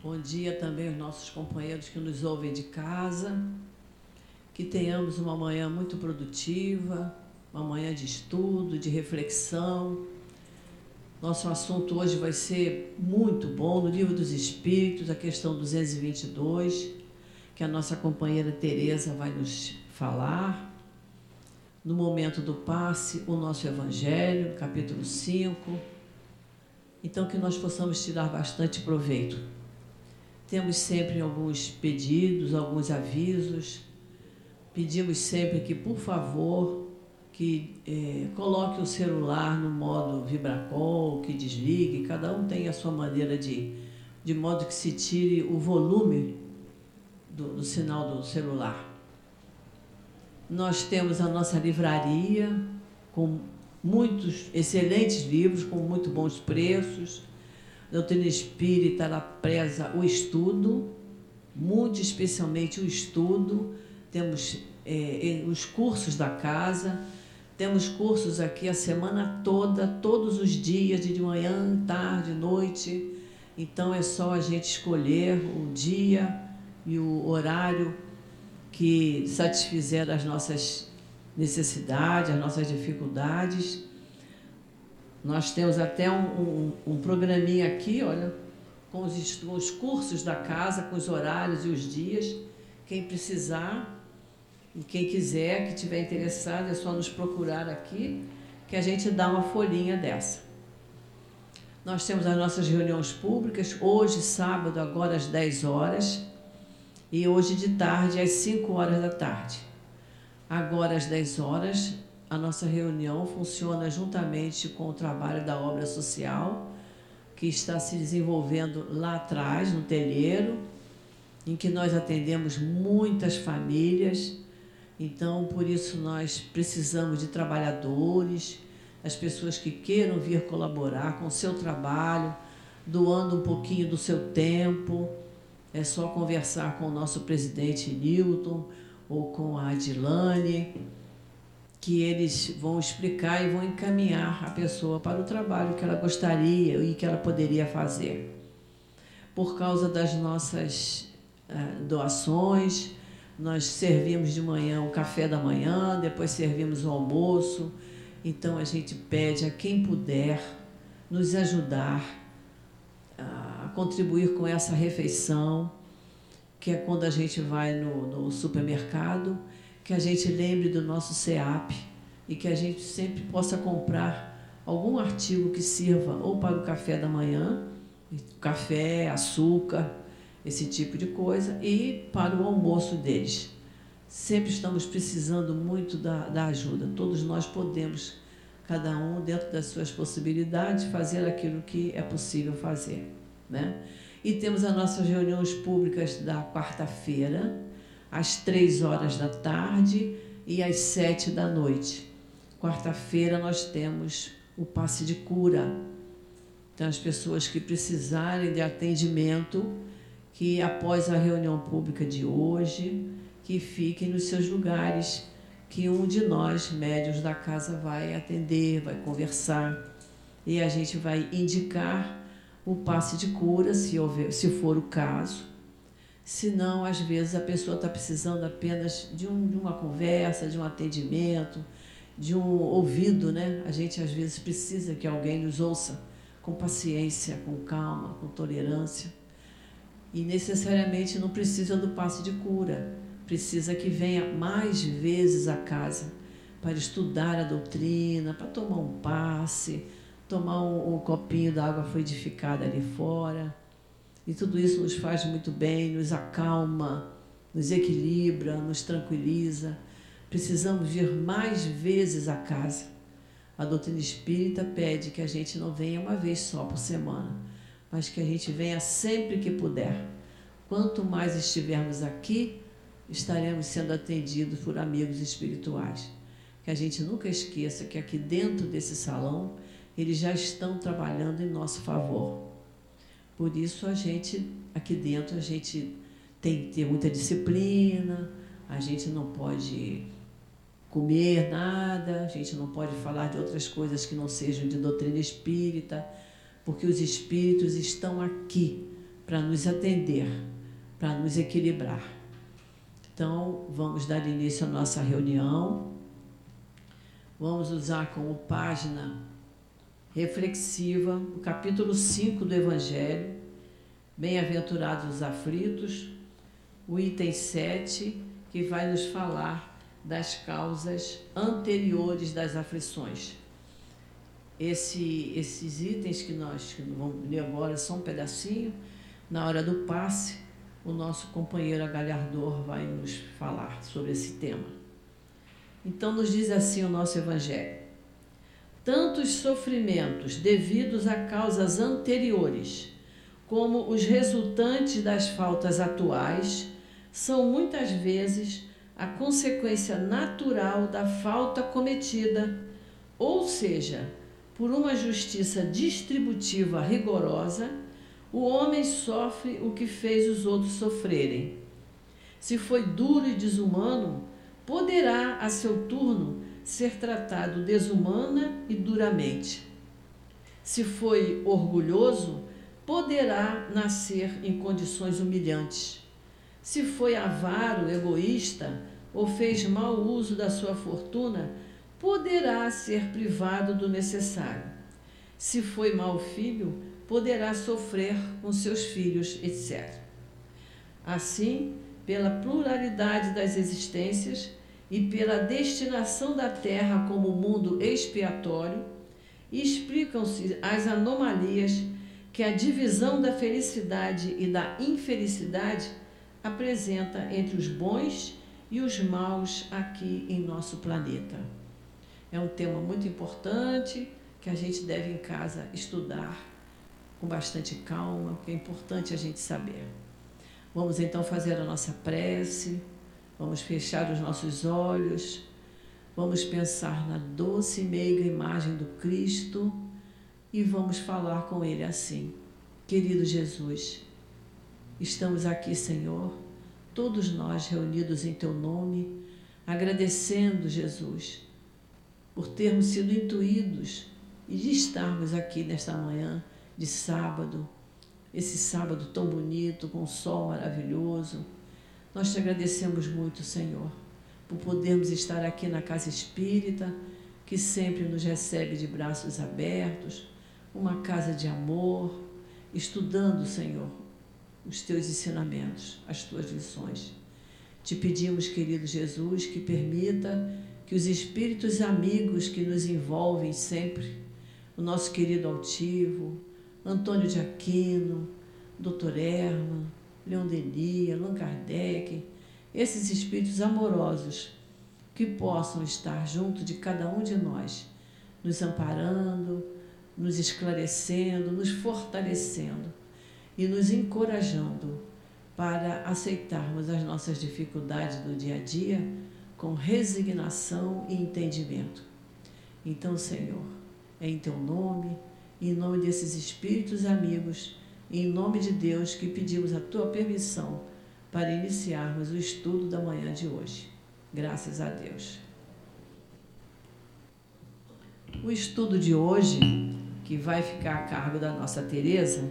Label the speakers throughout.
Speaker 1: Bom dia também aos nossos companheiros que nos ouvem de casa. Que tenhamos uma manhã muito produtiva, uma manhã de estudo, de reflexão. Nosso assunto hoje vai ser muito bom no Livro dos Espíritos, a questão 222, que a nossa companheira Teresa vai nos falar. No momento do passe, o nosso Evangelho, capítulo 5. Então, que nós possamos tirar bastante proveito. Temos sempre alguns pedidos, alguns avisos. Pedimos sempre que, por favor, que é, coloque o celular no modo vibracol, que desligue, cada um tem a sua maneira de, de modo que se tire o volume do, do sinal do celular. Nós temos a nossa livraria com muitos excelentes livros, com muito bons preços. Doutrina espírita ela preza o estudo, muito especialmente o estudo. Temos é, os cursos da casa temos cursos aqui a semana toda, todos os dias, de manhã, tarde, noite. Então é só a gente escolher o dia e o horário que satisfizer as nossas necessidades, as nossas dificuldades. Nós temos até um, um, um programinha aqui, olha, com os, com os cursos da casa, com os horários e os dias. Quem precisar, e quem quiser, que tiver interessado, é só nos procurar aqui, que a gente dá uma folhinha dessa. Nós temos as nossas reuniões públicas, hoje, sábado, agora às 10 horas, e hoje de tarde, às 5 horas da tarde. Agora, às 10 horas, a nossa reunião funciona juntamente com o trabalho da obra social, que está se desenvolvendo lá atrás, no telheiro, em que nós atendemos muitas famílias então, por isso, nós precisamos de trabalhadores, as pessoas que queiram vir colaborar com o seu trabalho, doando um pouquinho do seu tempo. É só conversar com o nosso presidente Newton ou com a Adilane, que eles vão explicar e vão encaminhar a pessoa para o trabalho que ela gostaria e que ela poderia fazer. Por causa das nossas uh, doações, nós servimos de manhã o café da manhã, depois servimos o almoço. Então a gente pede a quem puder nos ajudar a contribuir com essa refeição, que é quando a gente vai no, no supermercado, que a gente lembre do nosso SEAP e que a gente sempre possa comprar algum artigo que sirva ou para o café da manhã, café, açúcar, esse tipo de coisa, e para o almoço deles. Sempre estamos precisando muito da, da ajuda. Todos nós podemos, cada um dentro das suas possibilidades, fazer aquilo que é possível fazer. Né? E temos as nossas reuniões públicas da quarta-feira, às três horas da tarde e às sete da noite. Quarta-feira nós temos o passe de cura. Então, as pessoas que precisarem de atendimento, que após a reunião pública de hoje, que fiquem nos seus lugares, que um de nós, médios da casa, vai atender, vai conversar e a gente vai indicar o passe de cura, se, houver, se for o caso. Se não, às vezes a pessoa está precisando apenas de, um, de uma conversa, de um atendimento, de um ouvido, né? A gente às vezes precisa que alguém nos ouça com paciência, com calma, com tolerância. E necessariamente não precisa do passe de cura, precisa que venha mais vezes à casa para estudar a doutrina, para tomar um passe, tomar um, um copinho da água fluidificada ali fora. E tudo isso nos faz muito bem, nos acalma, nos equilibra, nos tranquiliza. Precisamos vir mais vezes à casa. A doutrina espírita pede que a gente não venha uma vez só por semana mas que a gente venha sempre que puder. Quanto mais estivermos aqui, estaremos sendo atendidos por amigos espirituais. Que a gente nunca esqueça que aqui dentro desse salão, eles já estão trabalhando em nosso favor. Por isso a gente aqui dentro a gente tem que ter muita disciplina, a gente não pode comer nada, a gente não pode falar de outras coisas que não sejam de doutrina espírita porque os espíritos estão aqui para nos atender, para nos equilibrar. Então, vamos dar início à nossa reunião. Vamos usar como página reflexiva o capítulo 5 do Evangelho, Bem-aventurados os aflitos, o item 7, que vai nos falar das causas anteriores das aflições. Esse, esses itens que nós vamos ler agora são um pedacinho. Na hora do passe, o nosso companheiro Agalhardor vai nos falar sobre esse tema. Então, nos diz assim o nosso Evangelho: Tantos sofrimentos devidos a causas anteriores, como os resultantes das faltas atuais, são muitas vezes a consequência natural da falta cometida, ou seja, por uma justiça distributiva rigorosa, o homem sofre o que fez os outros sofrerem. Se foi duro e desumano, poderá, a seu turno, ser tratado desumana e duramente. Se foi orgulhoso, poderá nascer em condições humilhantes. Se foi avaro, egoísta ou fez mau uso da sua fortuna, poderá ser privado do necessário. Se foi mau filho, poderá sofrer com seus filhos, etc. Assim, pela pluralidade das existências e pela destinação da terra como mundo expiatório, explicam-se as anomalias que a divisão da felicidade e da infelicidade apresenta entre os bons e os maus aqui em nosso planeta. É um tema muito importante que a gente deve em casa estudar com bastante calma, porque é importante a gente saber. Vamos então fazer a nossa prece, vamos fechar os nossos olhos, vamos pensar na doce e meiga imagem do Cristo e vamos falar com Ele assim: Querido Jesus, estamos aqui, Senhor, todos nós reunidos em Teu nome, agradecendo, Jesus por termos sido intuídos e de estarmos aqui nesta manhã de sábado, esse sábado tão bonito, com sol maravilhoso. Nós te agradecemos muito, Senhor, por podermos estar aqui na casa espírita, que sempre nos recebe de braços abertos, uma casa de amor, estudando, Senhor, os teus ensinamentos, as tuas lições. Te pedimos, querido Jesus, que permita que os espíritos amigos que nos envolvem sempre, o nosso querido altivo, Antônio de Aquino, Dr. Herman, Leon Denis, Allan Kardec, esses espíritos amorosos que possam estar junto de cada um de nós, nos amparando, nos esclarecendo, nos fortalecendo e nos encorajando para aceitarmos as nossas dificuldades do dia a dia com resignação e entendimento. Então, Senhor, é em teu nome, em nome desses espíritos amigos, em nome de Deus que pedimos a tua permissão para iniciarmos o estudo da manhã de hoje. Graças a Deus. O estudo de hoje, que vai ficar a cargo da nossa Teresa,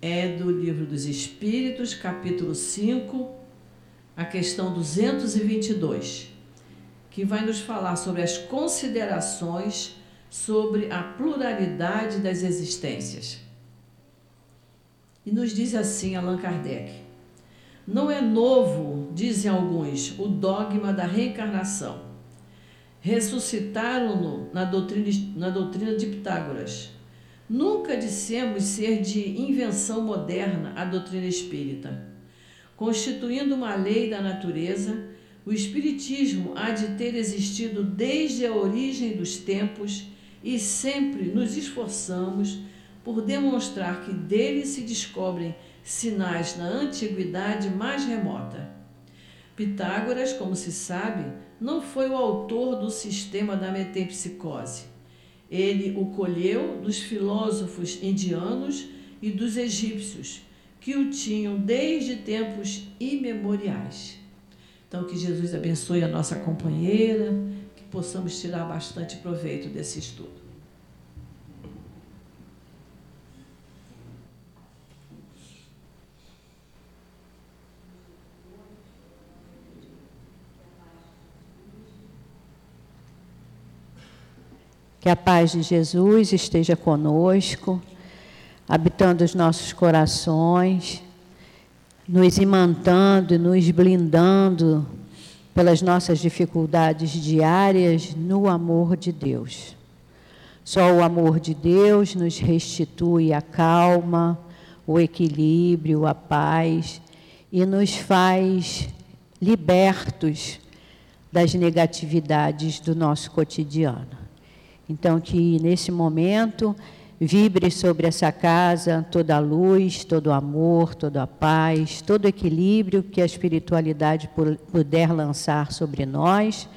Speaker 1: é do Livro dos Espíritos, capítulo 5, a questão 222, que vai nos falar sobre as considerações sobre a pluralidade das existências. E nos diz assim Allan Kardec: Não é novo, dizem alguns, o dogma da reencarnação. Ressuscitaram-no na doutrina, na doutrina de Pitágoras. Nunca dissemos ser de invenção moderna a doutrina espírita constituindo uma lei da natureza, o Espiritismo há de ter existido desde a origem dos tempos e sempre nos esforçamos por demonstrar que dele se descobrem sinais na antiguidade mais remota. Pitágoras, como se sabe, não foi o autor do sistema da metempsicose. Ele o colheu dos filósofos indianos e dos egípcios que o tinham desde tempos imemoriais. Então, que Jesus abençoe a nossa companheira, que possamos tirar bastante proveito desse estudo.
Speaker 2: Que a paz de Jesus esteja conosco, habitando os nossos corações, nos imantando e nos blindando pelas nossas dificuldades diárias no amor de Deus. Só o amor de Deus nos restitui a calma, o equilíbrio, a paz e nos faz libertos das negatividades do nosso cotidiano. Então, que nesse momento vibre sobre essa casa toda a luz, todo o amor, toda a paz, todo o equilíbrio que a espiritualidade puder lançar sobre nós,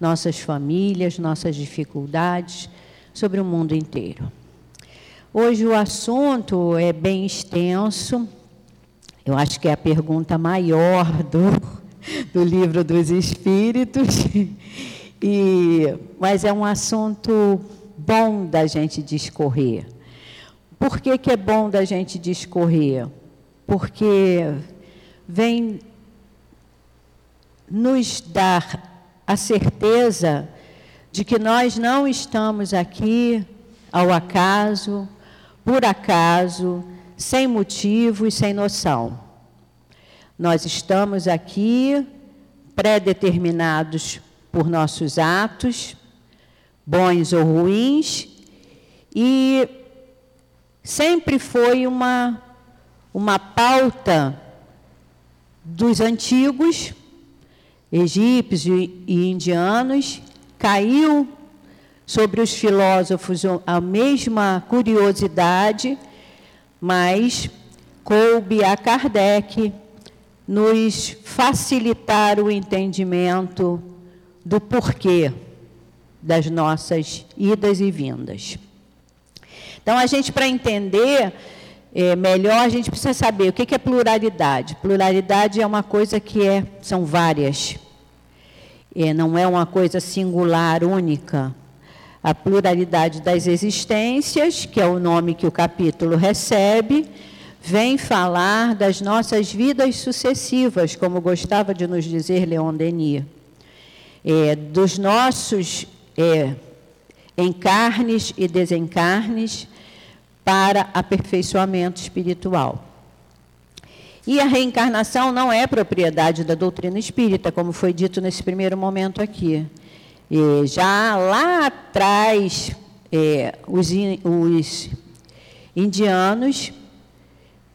Speaker 2: nossas famílias, nossas dificuldades, sobre o mundo inteiro. Hoje o assunto é bem extenso, eu acho que é a pergunta maior do, do livro dos Espíritos. E, mas é um assunto bom da gente discorrer. Por que, que é bom da gente discorrer? Porque vem nos dar a certeza de que nós não estamos aqui ao acaso, por acaso, sem motivo e sem noção. Nós estamos aqui pré-determinados por nossos atos, bons ou ruins, e sempre foi uma, uma pauta dos antigos, egípcios e indianos, caiu sobre os filósofos a mesma curiosidade, mas coube a Kardec nos facilitar o entendimento do porquê das nossas idas e vindas. Então, a gente, para entender é, melhor, a gente precisa saber o que é pluralidade. Pluralidade é uma coisa que é, são várias, é, não é uma coisa singular, única. A pluralidade das existências, que é o nome que o capítulo recebe, vem falar das nossas vidas sucessivas, como gostava de nos dizer Leon Denis é, dos nossos é, encarnes e desencarnes para aperfeiçoamento espiritual. E a reencarnação não é propriedade da doutrina espírita, como foi dito nesse primeiro momento aqui. E já lá atrás, é, os, os, indianos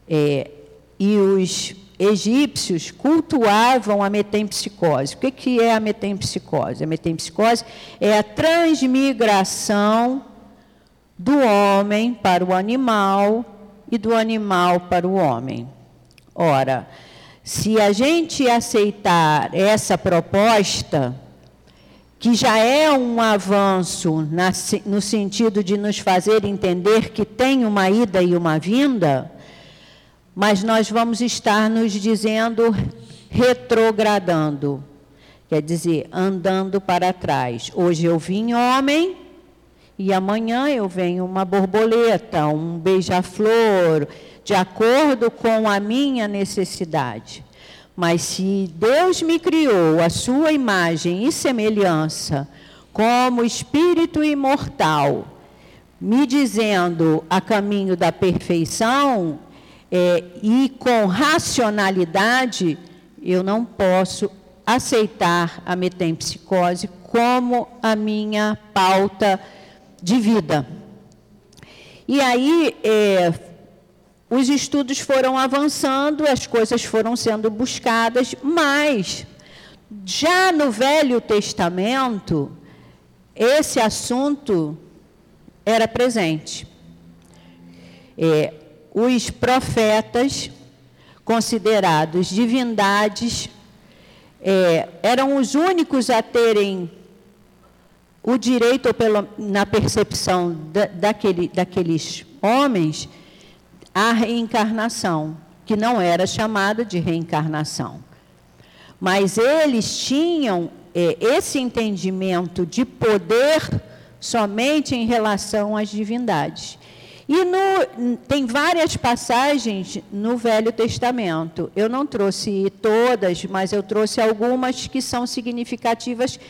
Speaker 2: é, e os egípcios cultuavam a metempsicose. O que é a metempsicose? A metempsicose é a transmigração do homem para o animal e do animal para o homem. Ora, se a gente aceitar essa proposta, que já é um avanço no sentido de nos fazer entender que tem uma ida e uma vinda, mas nós vamos estar nos dizendo retrogradando, quer dizer, andando para trás. Hoje eu vim homem e amanhã eu venho uma borboleta, um beija-flor, de acordo com a minha necessidade. Mas se Deus me criou a sua imagem e semelhança como espírito imortal, me dizendo a caminho da perfeição, é, e com racionalidade, eu não posso aceitar a metempsicose como a minha pauta de vida. E aí, é, os estudos foram avançando, as coisas foram sendo buscadas, mas já no Velho Testamento, esse assunto era presente. É, os profetas, considerados divindades, é, eram os únicos a terem o direito, ou pelo, na percepção da, daquele, daqueles homens, a reencarnação, que não era chamada de reencarnação. Mas eles tinham é, esse entendimento de poder somente em relação às divindades. E no, tem várias passagens no Velho Testamento. Eu não trouxe todas, mas eu trouxe algumas que são significativas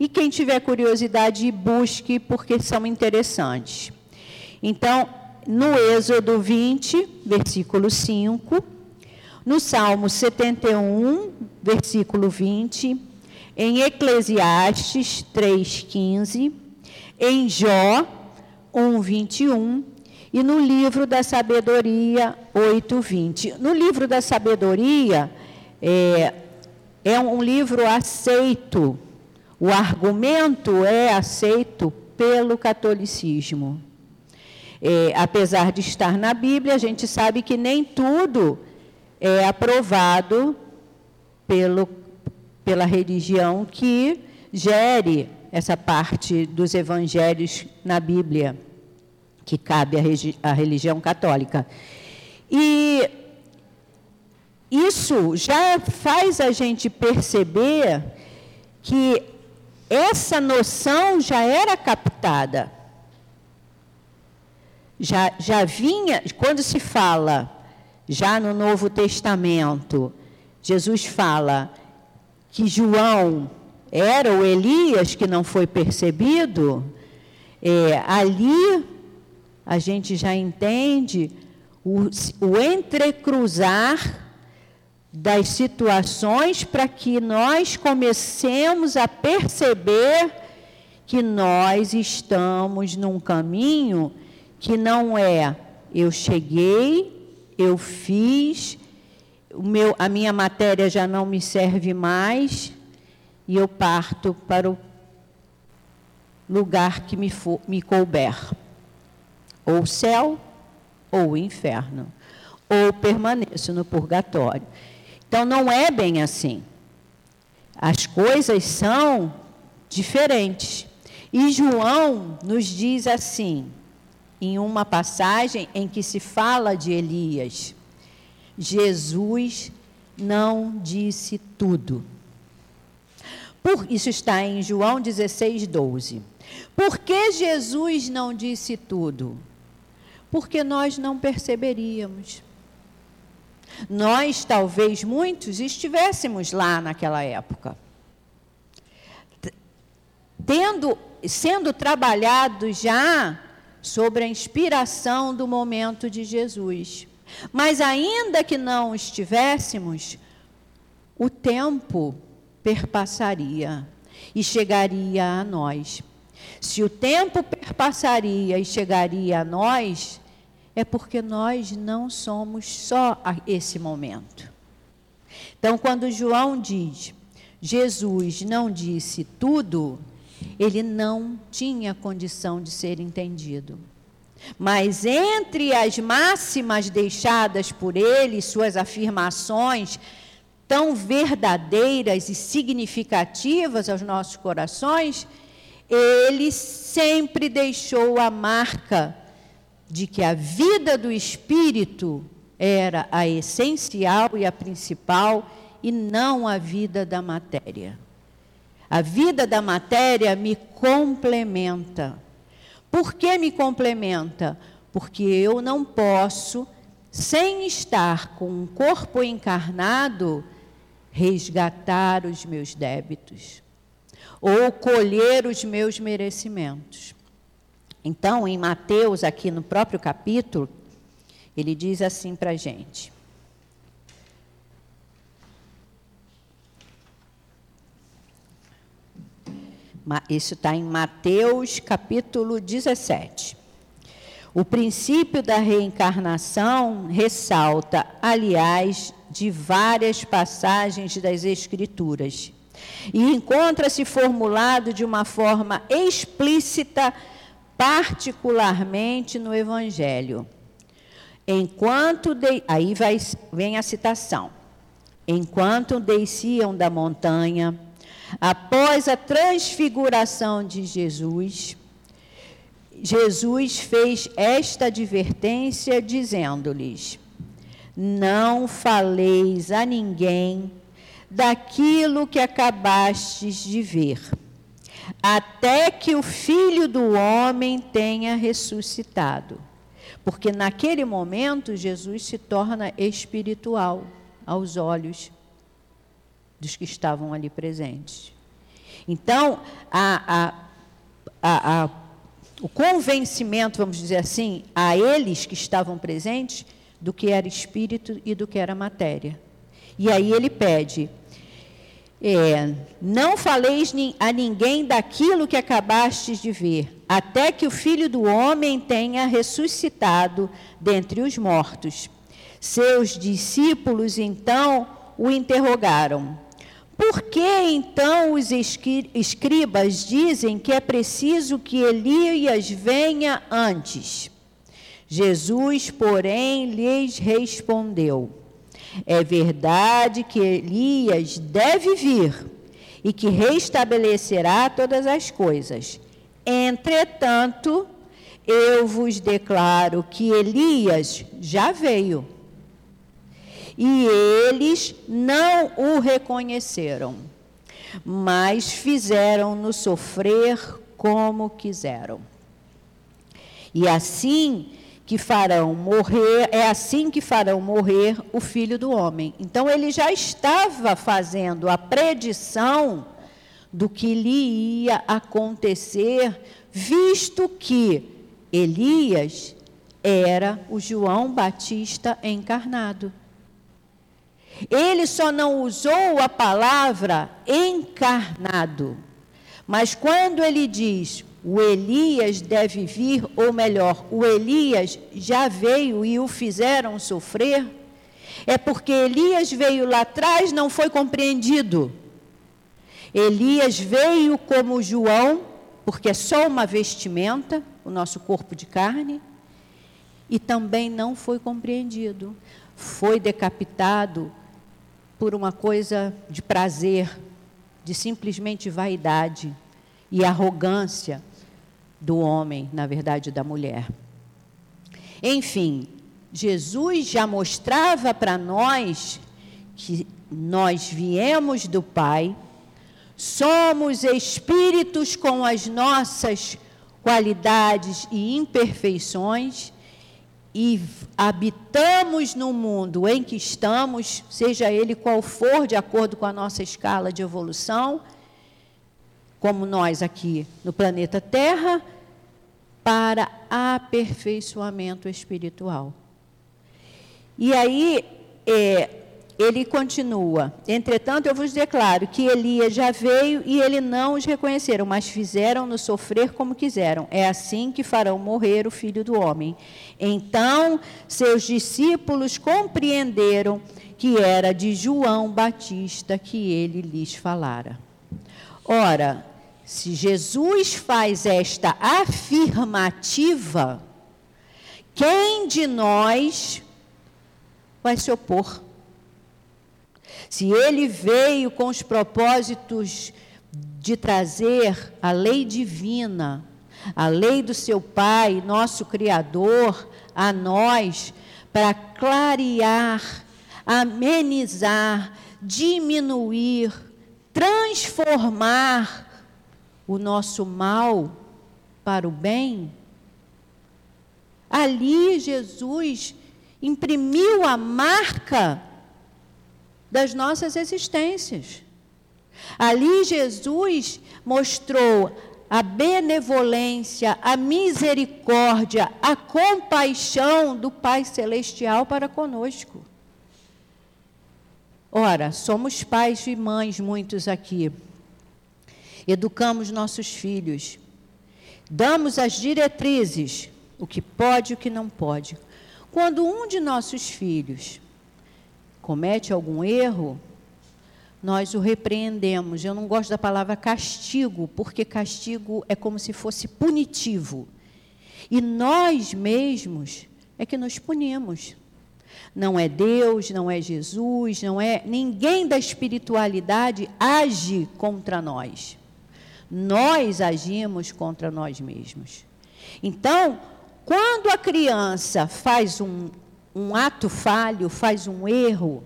Speaker 2: E quem tiver curiosidade, busque, porque são interessantes. Então, no Êxodo 20, versículo 5, no Salmo 71, versículo 20, em Eclesiastes 3,15, em Jó 1,21 e no livro da sabedoria 8,20. No livro da sabedoria, é, é um livro aceito o argumento é aceito pelo catolicismo. É, apesar de estar na Bíblia, a gente sabe que nem tudo é aprovado pelo, pela religião que gere essa parte dos evangelhos na Bíblia, que cabe à, religião católica. E isso já faz a gente perceber que essa noção já era captada. Já, já vinha, quando se fala, já no Novo Testamento, Jesus fala que João era o Elias que não foi percebido, é, ali a gente já entende o, o entrecruzar das situações para que nós comecemos a perceber que nós estamos num caminho que não é eu cheguei, eu fiz, o meu, a minha matéria já não me serve mais e eu parto para o lugar que me, for, me couber, ou céu ou inferno, ou permaneço no purgatório. Então não é bem assim. As coisas são diferentes. E João nos diz assim, em uma passagem em que se fala de Elias: Jesus não disse tudo. Por, isso está em João 16, 12. Por que Jesus não disse tudo? Porque nós não perceberíamos nós, talvez muitos, estivéssemos lá naquela época. Tendo, sendo trabalhado já sobre a inspiração do momento de Jesus. Mas ainda que não estivéssemos, o tempo perpassaria e chegaria a nós. Se o tempo perpassaria e chegaria a nós, é porque nós não somos só esse momento. Então, quando João diz, Jesus não disse tudo, ele não tinha condição de ser entendido. Mas entre as máximas deixadas por ele, suas afirmações tão verdadeiras e significativas aos nossos corações, ele sempre deixou a marca de que a vida do espírito era a essencial e a principal e não a vida da matéria. A vida da matéria me complementa. Por que me complementa? Porque eu não posso, sem estar com um corpo encarnado, resgatar os meus débitos ou colher os meus merecimentos. Então, em Mateus, aqui no próprio capítulo, ele diz assim para a gente. Isso está em Mateus capítulo 17. O princípio da reencarnação ressalta, aliás, de várias passagens das Escrituras, e encontra-se formulado de uma forma explícita particularmente no Evangelho. Enquanto de... aí vai, vem a citação. Enquanto desciam da montanha, após a transfiguração de Jesus, Jesus fez esta advertência dizendo-lhes: Não faleis a ninguém daquilo que acabastes de ver até que o filho do homem tenha ressuscitado. Porque naquele momento Jesus se torna espiritual aos olhos dos que estavam ali presentes. Então, a, a, a, o convencimento, vamos dizer assim, a eles que estavam presentes, do que era espírito e do que era matéria. E aí ele pede: é, não faleis a ninguém daquilo que acabastes de ver, até que o filho do homem tenha ressuscitado dentre os mortos. Seus discípulos então o interrogaram: Por que então os escribas dizem que é preciso que Elias venha antes? Jesus, porém, lhes respondeu: É verdade que Elias deve vir e que restabelecerá todas as coisas. Entretanto, eu vos declaro que Elias já veio. E eles não o reconheceram, mas fizeram-no sofrer como quiseram. E assim que farão morrer, é assim que farão morrer o filho do homem. Então ele já estava fazendo a predição do que lhe ia acontecer, visto que Elias era o João Batista encarnado. Ele só não usou a palavra encarnado, mas quando ele diz o Elias deve vir, ou melhor, o Elias já veio e o fizeram sofrer, é porque Elias veio lá atrás, não foi compreendido. Elias veio como João, porque é só uma vestimenta, o nosso corpo de carne, e também não foi compreendido. Foi decapitado por uma coisa de prazer, de simplesmente vaidade e arrogância do homem, na verdade, da mulher. Enfim, Jesus já mostrava para nós que nós viemos do Pai, somos espíritos com as nossas qualidades e imperfeições e habitamos no mundo em que estamos, seja ele qual for, de acordo com a nossa escala de evolução como nós aqui no planeta Terra, para aperfeiçoamento espiritual. E aí, é, ele continua: Entretanto, eu vos declaro que Elias já veio e ele não os reconheceram, mas fizeram-no sofrer como quiseram. É assim que farão morrer o filho do homem. Então, seus discípulos compreenderam que era de João Batista que ele lhes falara. Ora, se Jesus faz esta afirmativa, quem de nós vai se opor? Se ele veio com os propósitos de trazer a lei divina, a lei do seu Pai, nosso Criador, a nós, para clarear, amenizar, diminuir, transformar o nosso mal para o bem, ali Jesus imprimiu a marca das nossas existências. Ali Jesus mostrou a benevolência, a misericórdia, a compaixão do Pai Celestial para conosco. Ora, somos pais e mães, muitos aqui educamos nossos filhos, damos as diretrizes, o que pode e o que não pode. Quando um de nossos filhos comete algum erro, nós o repreendemos. Eu não gosto da palavra castigo, porque castigo é como se fosse punitivo. E nós mesmos é que nos punimos. Não é Deus, não é Jesus, não é ninguém da espiritualidade age contra nós. Nós agimos contra nós mesmos. Então, quando a criança faz um, um ato falho, faz um erro,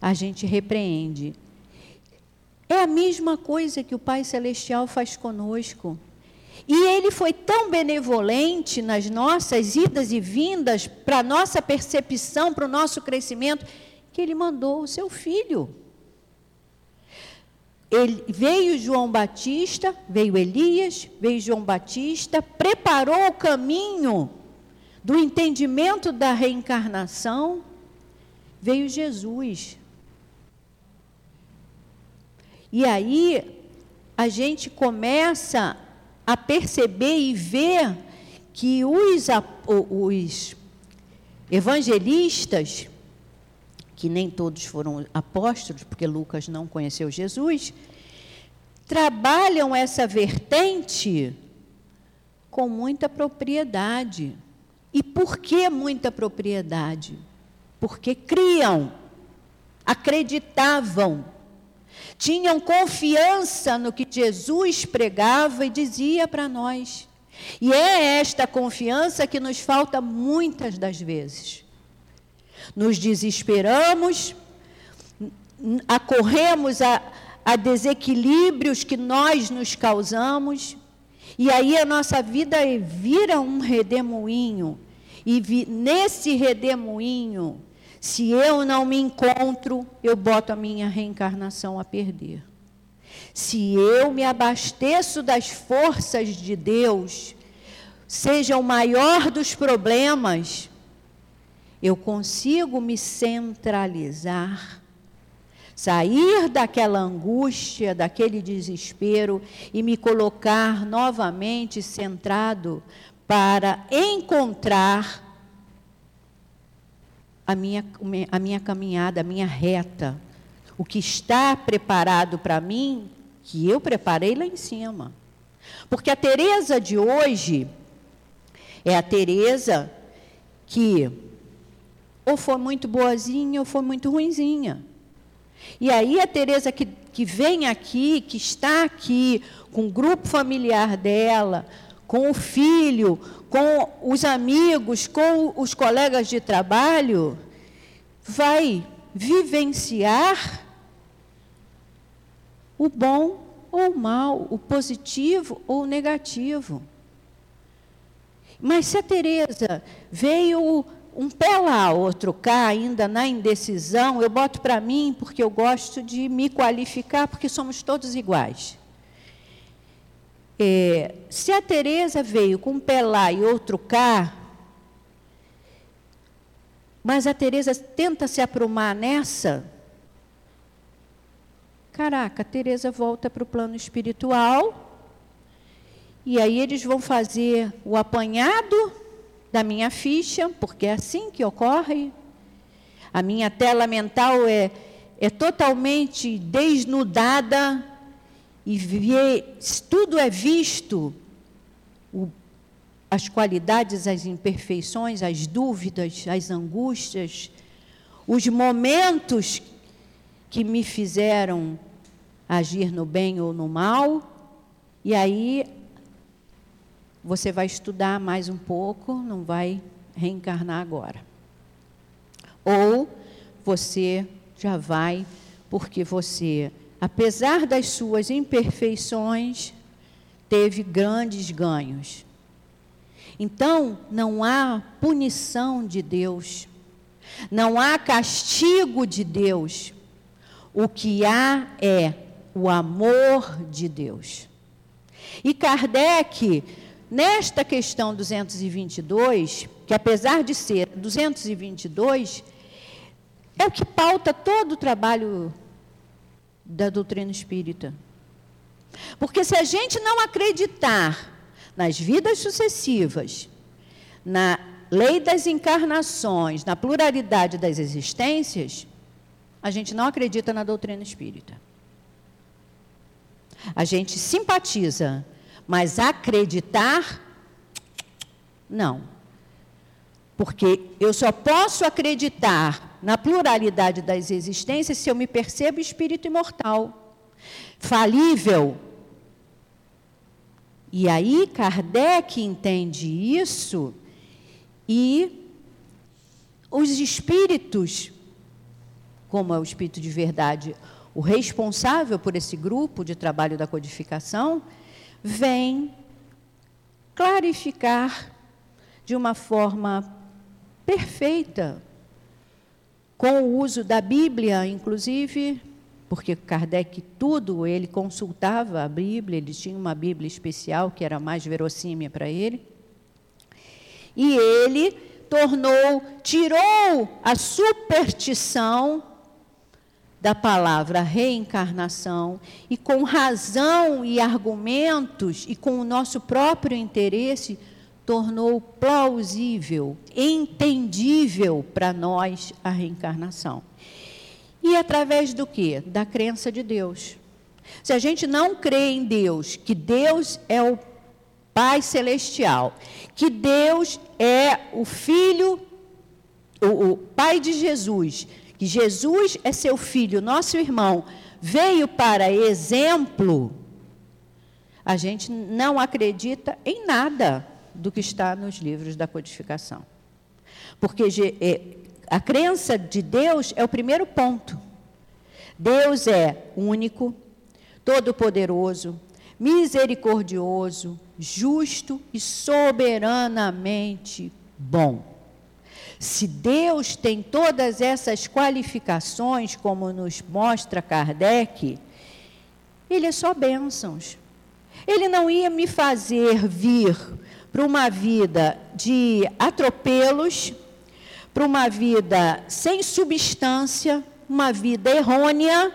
Speaker 2: a gente repreende. É a mesma coisa que o Pai Celestial faz conosco. E ele foi tão benevolente nas nossas idas e vindas, para a nossa percepção, para o nosso crescimento, que ele mandou o seu filho. Ele, veio João Batista, veio Elias, veio João Batista, preparou o caminho do entendimento da reencarnação, veio Jesus. E aí a gente começa a perceber e ver que os, os evangelistas, que nem todos foram apóstolos, porque Lucas não conheceu Jesus, trabalham essa vertente com muita propriedade. E por que muita propriedade? Porque criam, acreditavam, tinham confiança no que Jesus pregava e dizia para nós. E é esta confiança que nos falta muitas das vezes. Nos desesperamos, acorremos a, a desequilíbrios que nós nos causamos, e aí a nossa vida vira um redemoinho. E vi, nesse redemoinho, se eu não me encontro, eu boto a minha reencarnação a perder. Se eu me abasteço das forças de Deus, seja o maior dos problemas, eu consigo me centralizar, sair daquela angústia, daquele desespero e me colocar novamente centrado para encontrar a minha, a minha caminhada, a minha reta, o que está preparado para mim, que eu preparei lá em cima. Porque a Teresa de hoje é a Teresa que ou foi muito boazinha ou foi muito ruinzinha. E aí a Teresa que, que vem aqui, que está aqui com o grupo familiar dela, com o filho, com os amigos, com os colegas de trabalho, vai vivenciar o bom ou o mal, o positivo ou o negativo. Mas se a Teresa veio um pé lá, outro cá, ainda na indecisão, eu boto para mim porque eu gosto de me qualificar, porque somos todos iguais. É, se a Teresa veio com um pé lá e outro cá, mas a Teresa tenta se aprumar nessa, caraca, a Teresa volta para o plano espiritual, e aí eles vão fazer o apanhado da minha ficha, porque é assim que ocorre. A minha tela mental é, é totalmente desnudada e vê, tudo é visto, o, as qualidades, as imperfeições, as dúvidas, as angústias, os momentos que me fizeram agir no bem ou no mal, e aí você vai estudar mais um pouco, não vai reencarnar agora. Ou você já vai, porque você apesar das suas imperfeições, teve grandes ganhos. Então, não há punição de Deus, não há castigo de Deus. O que há é o amor de Deus. E Kardec, nesta questão 222, que apesar de ser 222, é o que pauta todo o trabalho da doutrina espírita. Porque se a gente não acreditar nas vidas sucessivas, na lei das encarnações, na pluralidade das existências, a gente não acredita na doutrina espírita. A gente simpatiza, mas acreditar, não. Porque eu só posso acreditar na pluralidade das existências se eu me percebo espírito imortal, falível. E aí Kardec entende isso e os espíritos, como é o espírito de verdade, o responsável por esse grupo de trabalho da codificação, vem clarificar de uma forma perfeita, com o uso da Bíblia, inclusive, porque Kardec tudo ele consultava a Bíblia, ele tinha uma Bíblia especial que era mais verossímil para ele. E ele tornou, tirou a superstição da palavra reencarnação e com razão e argumentos e com o nosso próprio interesse tornou plausível, entendível para nós a reencarnação. E através do que? Da crença de Deus. Se a gente não crê em Deus, que Deus é o Pai celestial, que Deus é o Filho, o, o Pai de Jesus, que Jesus é seu filho, nosso irmão, veio para exemplo, a gente não acredita em nada do que está nos livros da codificação. Porque é, a crença de Deus é o primeiro ponto. Deus é único, todo-poderoso, misericordioso, justo e soberanamente bom. Se Deus tem todas essas qualificações, como nos mostra Kardec, Ele é só bênçãos. Ele não ia me fazer vir para uma vida de atropelos, para uma vida sem substância, uma vida errônea,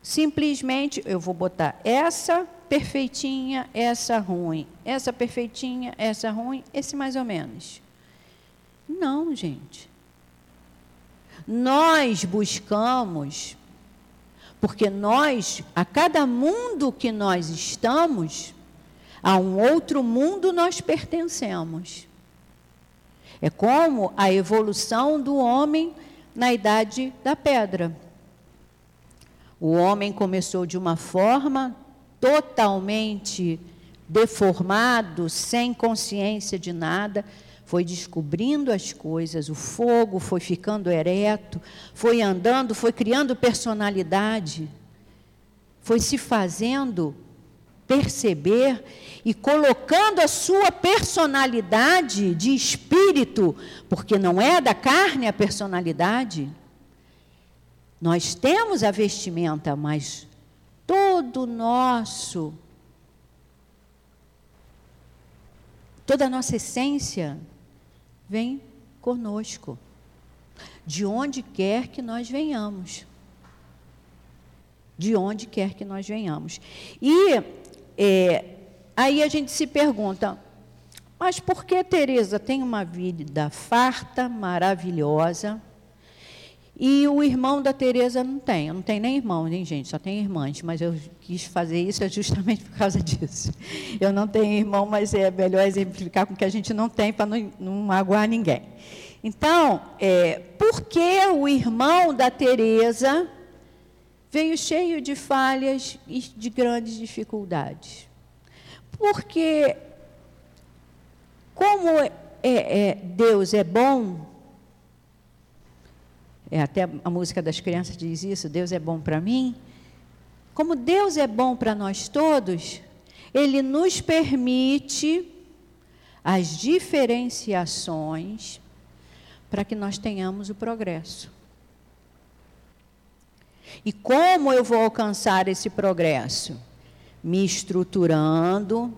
Speaker 2: simplesmente eu vou botar essa perfeitinha, essa ruim, essa perfeitinha, essa ruim, esse mais ou menos. Não, gente. Nós buscamos, porque nós, a cada mundo que nós estamos, a um outro mundo nós pertencemos. É como a evolução do homem na idade da pedra. O homem começou de uma forma totalmente deformado, sem consciência de nada, foi descobrindo as coisas, o fogo foi ficando ereto, foi andando, foi criando personalidade, foi se fazendo perceber e colocando a sua personalidade de espírito, porque não é da carne a personalidade. Nós temos a vestimenta, mas todo nosso, toda a nossa essência vem conosco, de onde quer que nós venhamos. De onde quer que nós venhamos. E é, aí a gente se pergunta, mas por que Teresa tem uma vida farta, maravilhosa, e o irmão da Teresa não tem? Eu não tem nem irmão, nem gente, só tem irmãs, mas eu quis fazer isso justamente por causa disso. Eu não tenho irmão, mas é melhor exemplificar com o que a gente não tem para não, não magoar ninguém. Então, é, por que o irmão da Teresa veio cheio de falhas e de grandes dificuldades? Porque, como é, é, Deus é bom, é, até a música das crianças diz isso: Deus é bom para mim. Como Deus é bom para nós todos, Ele nos permite as diferenciações para que nós tenhamos o progresso. E como eu vou alcançar esse progresso? Me estruturando,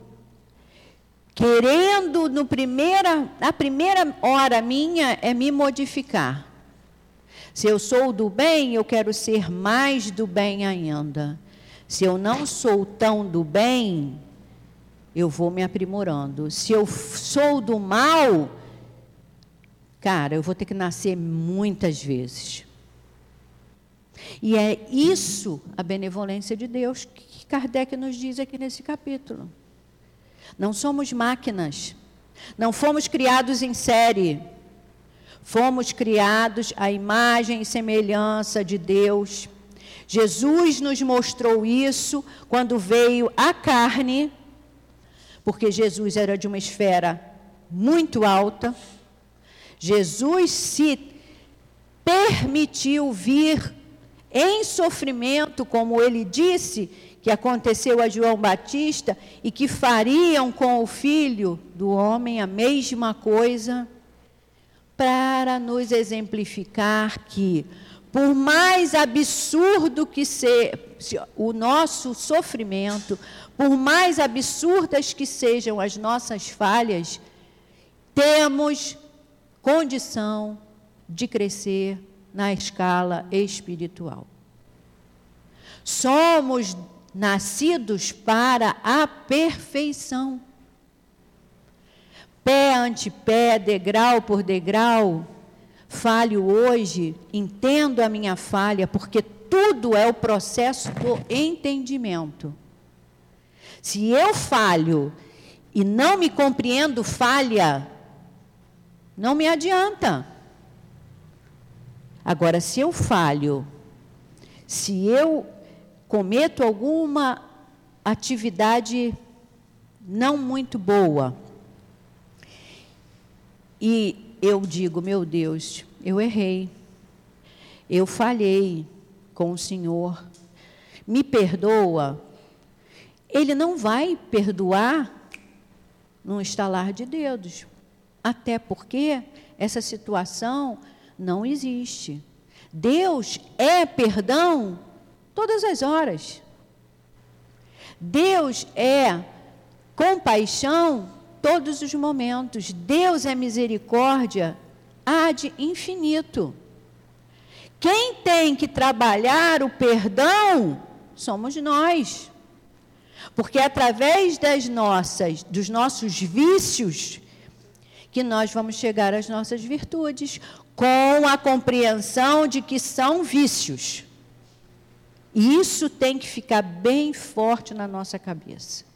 Speaker 2: querendo no primeira, a primeira hora minha é me modificar. Se eu sou do bem, eu quero ser mais do bem ainda. Se eu não sou tão do bem, eu vou me aprimorando. Se eu sou do mal, cara, eu vou ter que nascer muitas vezes. E é isso a benevolência de Deus que Kardec nos diz aqui nesse capítulo. Não somos máquinas, não fomos criados em série. Fomos criados à imagem e semelhança de Deus. Jesus nos mostrou isso quando veio à carne, porque Jesus era de uma esfera muito alta. Jesus se permitiu vir em sofrimento, como ele disse que aconteceu a João Batista, e que fariam com o filho do homem a mesma coisa para nos exemplificar que, por mais absurdo que seja o nosso sofrimento, por mais absurdas que sejam as nossas falhas, temos condição de crescer na escala espiritual. Somos nascidos para a perfeição. Pé ante pé, degrau por degrau, falho hoje, entendo a minha falha, porque tudo é o processo do entendimento. Se eu falho e não me compreendo falha, não me adianta. Agora, se eu falho, se eu cometo alguma atividade não muito boa, e eu digo, meu Deus, eu errei, eu falhei com o Senhor, me perdoa. Ele não vai perdoar num estalar de dedos, até porque essa situação não existe. Deus é perdão todas as horas. Deus é compaixão todos os momentos. Deus é misericórdia ad infinito. Quem tem que trabalhar o perdão somos nós. Porque é através das nossas, dos nossos vícios, que nós vamos chegar às nossas virtudes, com a compreensão de que são vícios. E isso tem que ficar bem forte na nossa cabeça.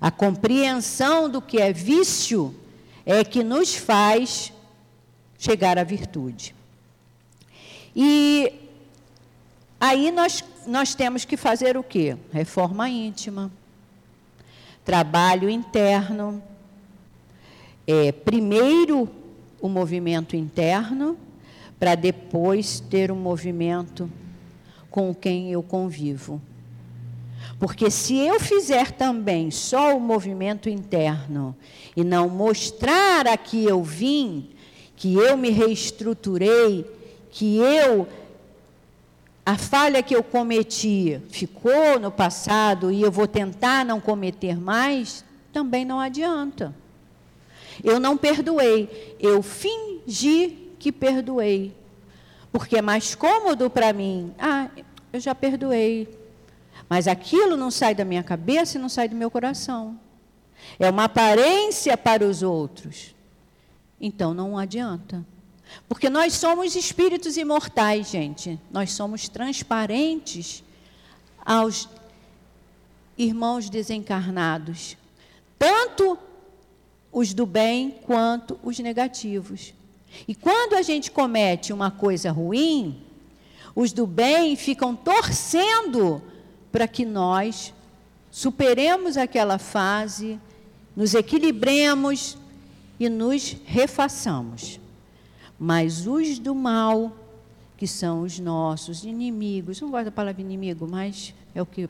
Speaker 2: A compreensão do que é vício é que nos faz chegar à virtude. E aí nós, nós temos que fazer o quê? Reforma íntima, trabalho interno, é, primeiro o movimento interno, para depois ter um movimento com quem eu convivo. Porque se eu fizer também só o movimento interno e não mostrar a que eu vim, que eu me reestruturei, que eu a falha que eu cometi ficou no passado e eu vou tentar não cometer mais, também não adianta. Eu não perdoei, eu fingi que perdoei. Porque é mais cômodo para mim. Ah, eu já perdoei. Mas aquilo não sai da minha cabeça e não sai do meu coração. É uma aparência para os outros. Então não adianta. Porque nós somos espíritos imortais, gente. Nós somos transparentes aos irmãos desencarnados. Tanto os do bem quanto os negativos. E quando a gente comete uma coisa ruim, os do bem ficam torcendo para que nós superemos aquela fase, nos equilibremos e nos refaçamos. Mas os do mal, que são os nossos inimigos, não gosto da palavra inimigo, mas é o que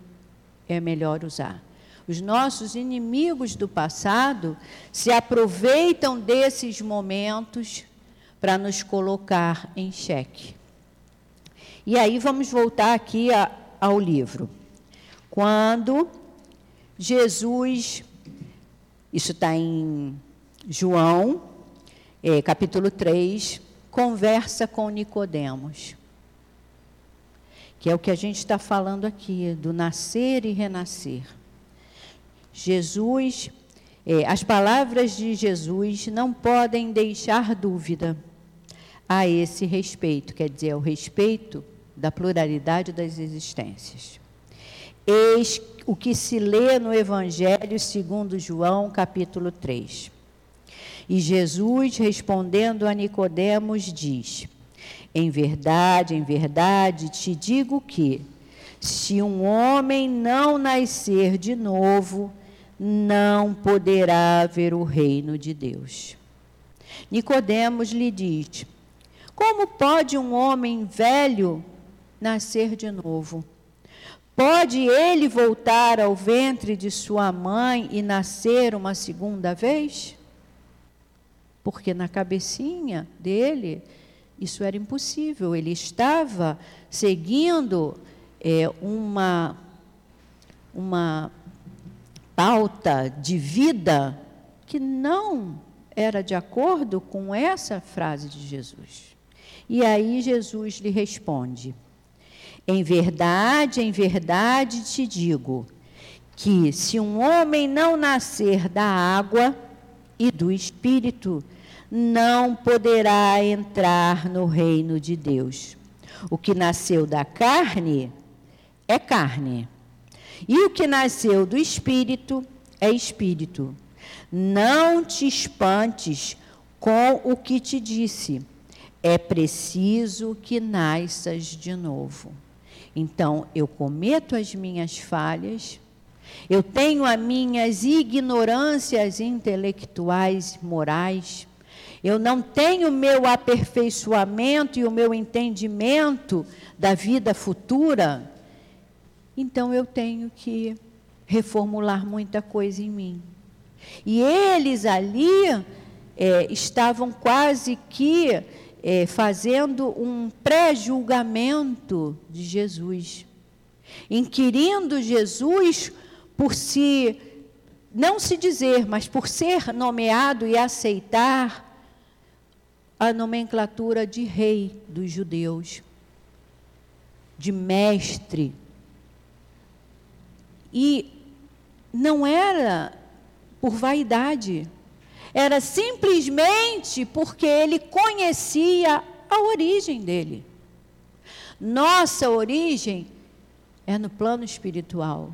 Speaker 2: é melhor usar os nossos inimigos do passado se aproveitam desses momentos para nos colocar em xeque. E aí vamos voltar aqui a, ao livro. Quando Jesus, isso está em João, é, capítulo 3, conversa com Nicodemos. Que é o que a gente está falando aqui, do nascer e renascer. Jesus, é, as palavras de Jesus não podem deixar dúvida a esse respeito, quer dizer, ao respeito da pluralidade das existências. Eis o que se lê no Evangelho segundo João, capítulo 3. E Jesus, respondendo a Nicodemos, diz: Em verdade, em verdade, te digo que se um homem não nascer de novo, não poderá ver o reino de Deus. Nicodemos lhe diz: Como pode um homem velho nascer de novo? Pode ele voltar ao ventre de sua mãe e nascer uma segunda vez? Porque na cabecinha dele isso era impossível. Ele estava seguindo é, uma, uma pauta de vida que não era de acordo com essa frase de Jesus. E aí Jesus lhe responde: Em verdade, em verdade te digo que se um homem não nascer da água e do espírito, não poderá entrar no reino de Deus. O que nasceu da carne é carne, e o que nasceu do espírito é espírito. Não te espantes com o que te disse. É preciso que nasças de novo. Então, eu cometo as minhas falhas, eu tenho as minhas ignorâncias intelectuais, morais, eu não tenho meu aperfeiçoamento e o meu entendimento da vida futura, então eu tenho que reformular muita coisa em mim. E eles ali é, estavam quase que é, fazendo um pré-julgamento de Jesus, inquirindo Jesus por se, não se dizer, mas por ser nomeado e aceitar a nomenclatura de rei dos judeus, de mestre. E não era por vaidade, era simplesmente porque ele conhecia a origem dele. Nossa origem é no plano espiritual.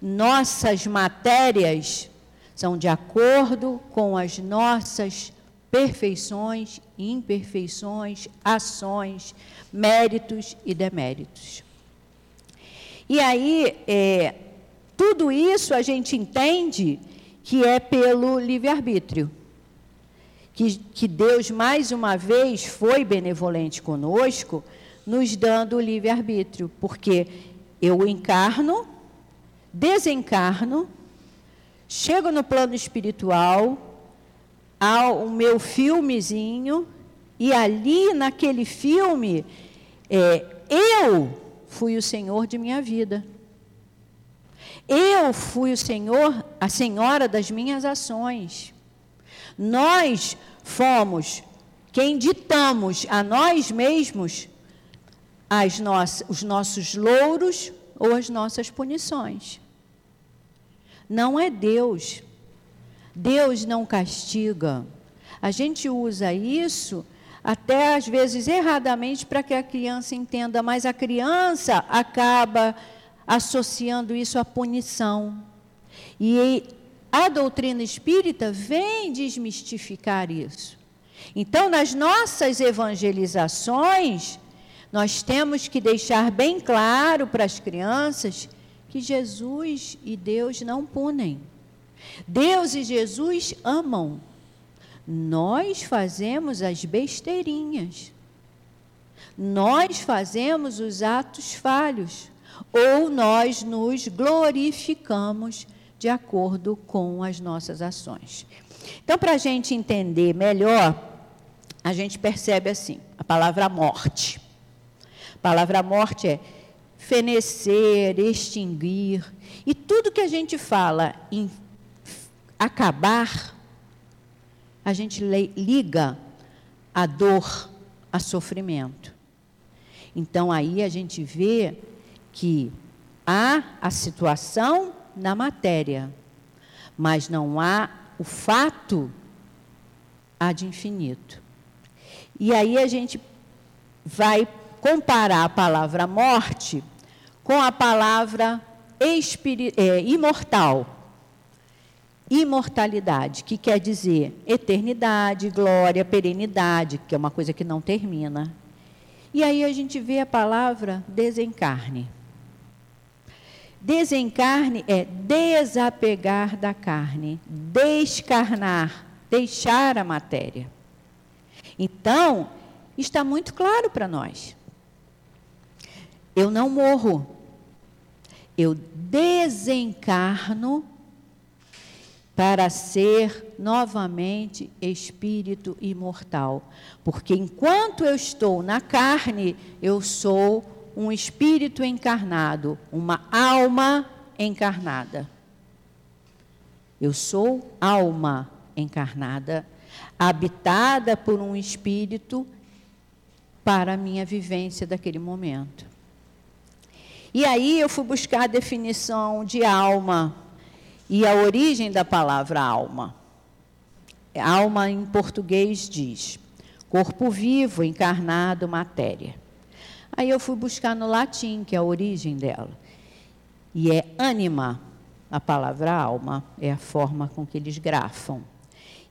Speaker 2: Nossas matérias são de acordo com as nossas perfeições, imperfeições, ações, méritos e deméritos. E aí, é, tudo isso a gente entende que é pelo livre-arbítrio. Que, que Deus, mais uma vez, foi benevolente conosco, nos dando o livre-arbítrio, porque eu encarno, desencarno, chego no plano espiritual, ao meu filmezinho, e ali naquele filme, é, eu fui o Senhor de minha vida. Eu fui o Senhor, a senhora das minhas ações. Nós fomos quem ditamos a nós mesmos as nossas, os nossos louros ou as nossas punições. Não é Deus Deus não castiga. A gente usa isso até às vezes erradamente para que a criança entenda, mas a criança acaba associando isso à punição. E a doutrina espírita vem desmistificar isso. Então, nas nossas evangelizações, nós temos que deixar bem claro para as crianças que Jesus e Deus não punem. Deus e Jesus amam. Nós fazemos as besteirinhas. Nós fazemos os atos falhos. Ou nós nos glorificamos de acordo com as nossas ações. Então, para a gente entender melhor, a gente percebe assim: a palavra morte. A palavra morte é fenecer, extinguir. E tudo que a gente fala em acabar, a gente liga a dor a sofrimento. Então aí a gente vê que há a situação na matéria, mas não há o fato ad infinito. E aí a gente vai comparar a palavra morte com a palavra é, imortal imortalidade, que quer dizer eternidade, glória, perenidade, que é uma coisa que não termina. E aí a gente vê a palavra desencarne. Desencarne é desapegar da carne, descarnar, deixar a matéria. Então, está muito claro para nós. Eu não morro. Eu desencarno para ser novamente espírito imortal. Porque enquanto eu estou na carne, eu sou um espírito encarnado, uma alma encarnada. Eu sou alma encarnada, habitada por um espírito para a minha vivência daquele momento. E aí eu fui buscar a definição de alma e a origem da palavra alma. Alma em português diz corpo vivo, encarnado, matéria. Aí eu fui buscar no latim, que é a origem dela. E é anima, a palavra alma, é a forma com que eles grafam.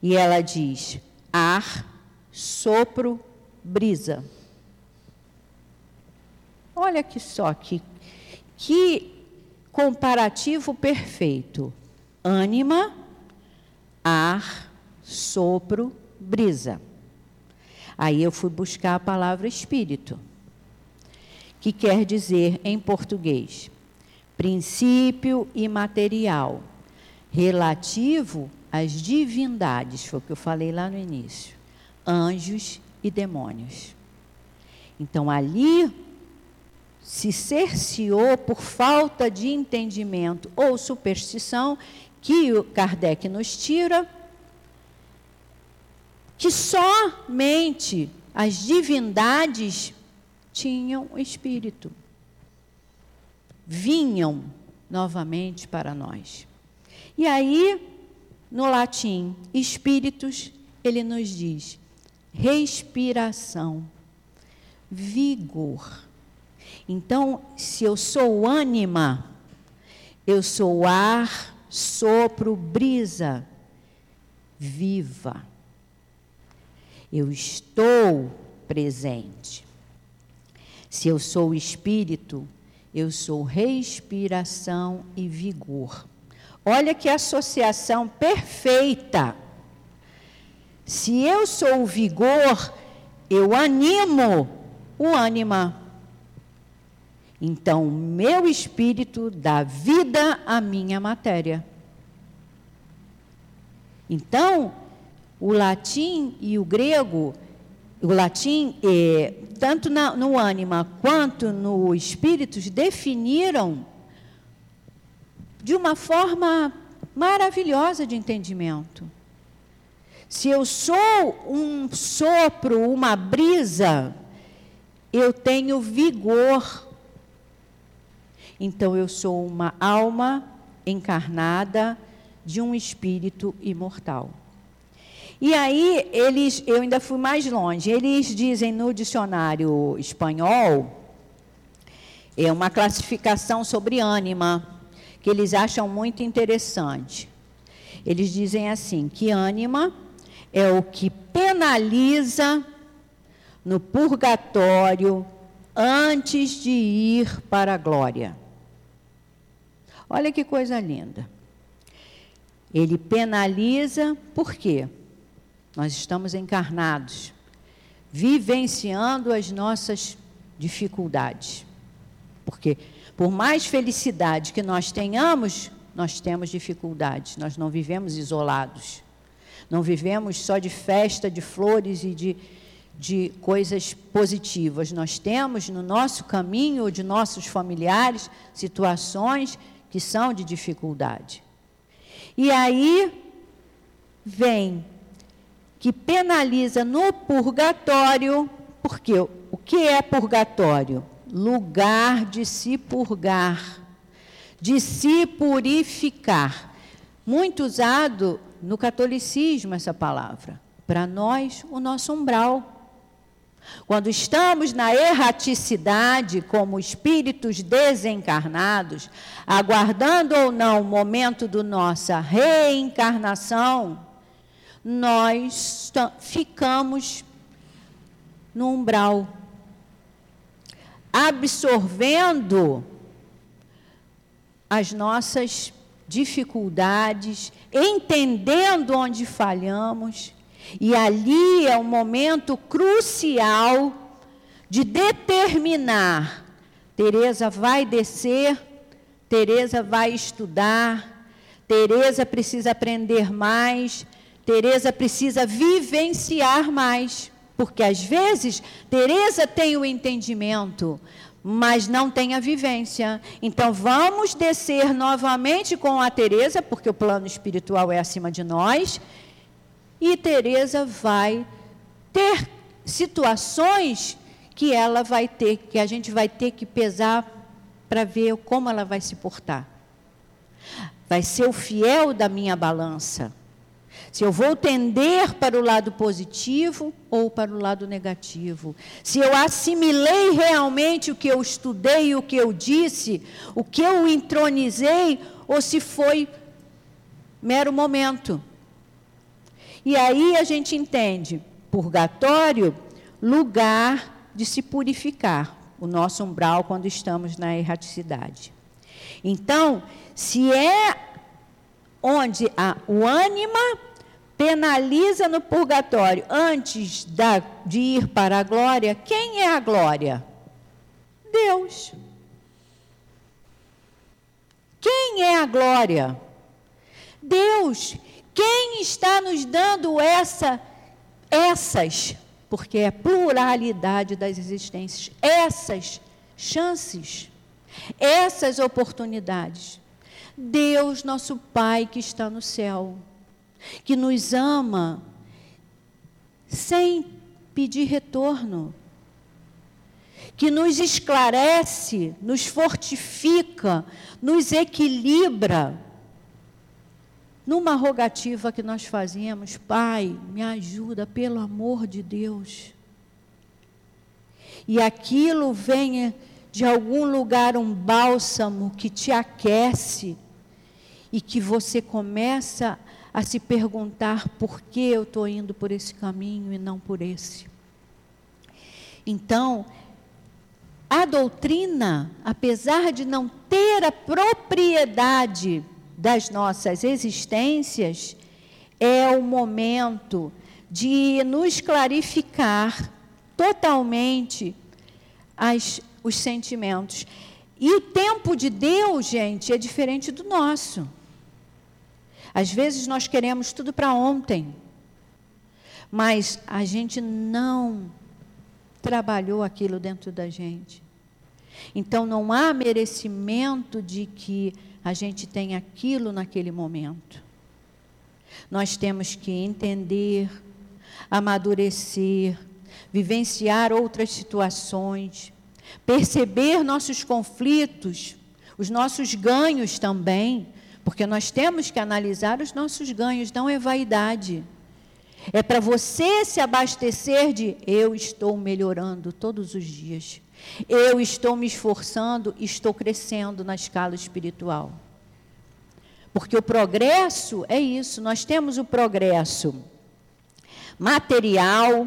Speaker 2: E ela diz ar, sopro, brisa. Olha que só que, que comparativo perfeito. Ânima, ar, sopro, brisa. Aí eu fui buscar a palavra espírito, que quer dizer em português princípio imaterial, relativo às divindades, foi o que eu falei lá no início, anjos e demônios. Então ali se cerceou por falta de entendimento ou superstição que o Kardec nos tira, que somente as divindades tinham espírito. Vinham novamente para nós. E aí, no latim, espíritos, ele nos diz respiração, vigor então, se eu sou ânima, eu sou ar, sopro, brisa viva. Eu estou presente. Se eu sou espírito, eu sou respiração e vigor. Olha que associação perfeita. Se eu sou o vigor, eu animo o ânima. Então, meu espírito dá vida à minha matéria. Então, o latim e o grego, o latim, é, tanto na, no ânima quanto no espírito, definiram de uma forma maravilhosa de entendimento. Se eu sou um sopro, uma brisa, eu tenho vigor então eu sou uma alma encarnada de um espírito imortal. E aí eles, eu ainda fui mais longe. Eles dizem no dicionário espanhol é uma classificação sobre ânima que eles acham muito interessante. Eles dizem assim que ânima é o que penaliza no purgatório antes de ir para a glória. Olha que coisa linda. Ele penaliza, por quê? Nós estamos encarnados, vivenciando as nossas dificuldades. Porque, por mais felicidade que nós tenhamos, nós temos dificuldades, nós não vivemos isolados. Não vivemos só de festa, de flores e de, de coisas positivas. Nós temos no nosso caminho, de nossos familiares, situações que são de dificuldade. E aí vem que penaliza no purgatório, porque o que é purgatório? Lugar de se purgar, de se purificar. Muito usado no catolicismo essa palavra. Para nós, o nosso umbral. Quando estamos na erraticidade, como espíritos desencarnados, aguardando ou não o momento da nossa reencarnação, nós ficamos no umbral, absorvendo as nossas dificuldades, entendendo onde falhamos e ali é um momento crucial de determinar. Teresa vai descer, Teresa vai estudar, Teresa precisa aprender mais, Teresa precisa vivenciar mais, porque às vezes Teresa tem o entendimento, mas não tem a vivência. Então vamos descer novamente com a Teresa, porque o plano espiritual é acima de nós, e Teresa vai ter situações que ela vai ter, que a gente vai ter que pesar para ver como ela vai se portar. Vai ser o fiel da minha balança. Se eu vou tender para o lado positivo ou para o lado negativo. Se eu assimilei realmente o que eu estudei, o que eu disse, o que eu entronizei, ou se foi mero momento. E aí a gente entende purgatório, lugar de se purificar, o nosso umbral quando estamos na erraticidade. Então, se é onde a, o ânima penaliza no purgatório antes da, de ir para a glória, quem é a glória? Deus. Quem é a glória? Deus. Quem está nos dando essa essas, porque é pluralidade das existências, essas chances, essas oportunidades. Deus, nosso Pai que está no céu, que nos ama sem pedir retorno, que nos esclarece, nos fortifica, nos equilibra numa rogativa que nós fazemos, Pai, me ajuda, pelo amor de Deus. E aquilo venha de algum lugar um bálsamo que te aquece e que você começa a se perguntar por que eu estou indo por esse caminho e não por esse. Então, a doutrina, apesar de não ter a propriedade das nossas existências, é o momento de nos clarificar totalmente as, os sentimentos. E o tempo de Deus, gente, é diferente do nosso. Às vezes nós queremos tudo para ontem, mas a gente não trabalhou aquilo dentro da gente. Então não há merecimento de que a gente tem aquilo naquele momento. Nós temos que entender, amadurecer, vivenciar outras situações, perceber nossos conflitos, os nossos ganhos também, porque nós temos que analisar os nossos ganhos, não é vaidade. É para você se abastecer de eu estou melhorando todos os dias. Eu estou me esforçando, estou crescendo na escala espiritual. Porque o progresso é isso, nós temos o progresso material,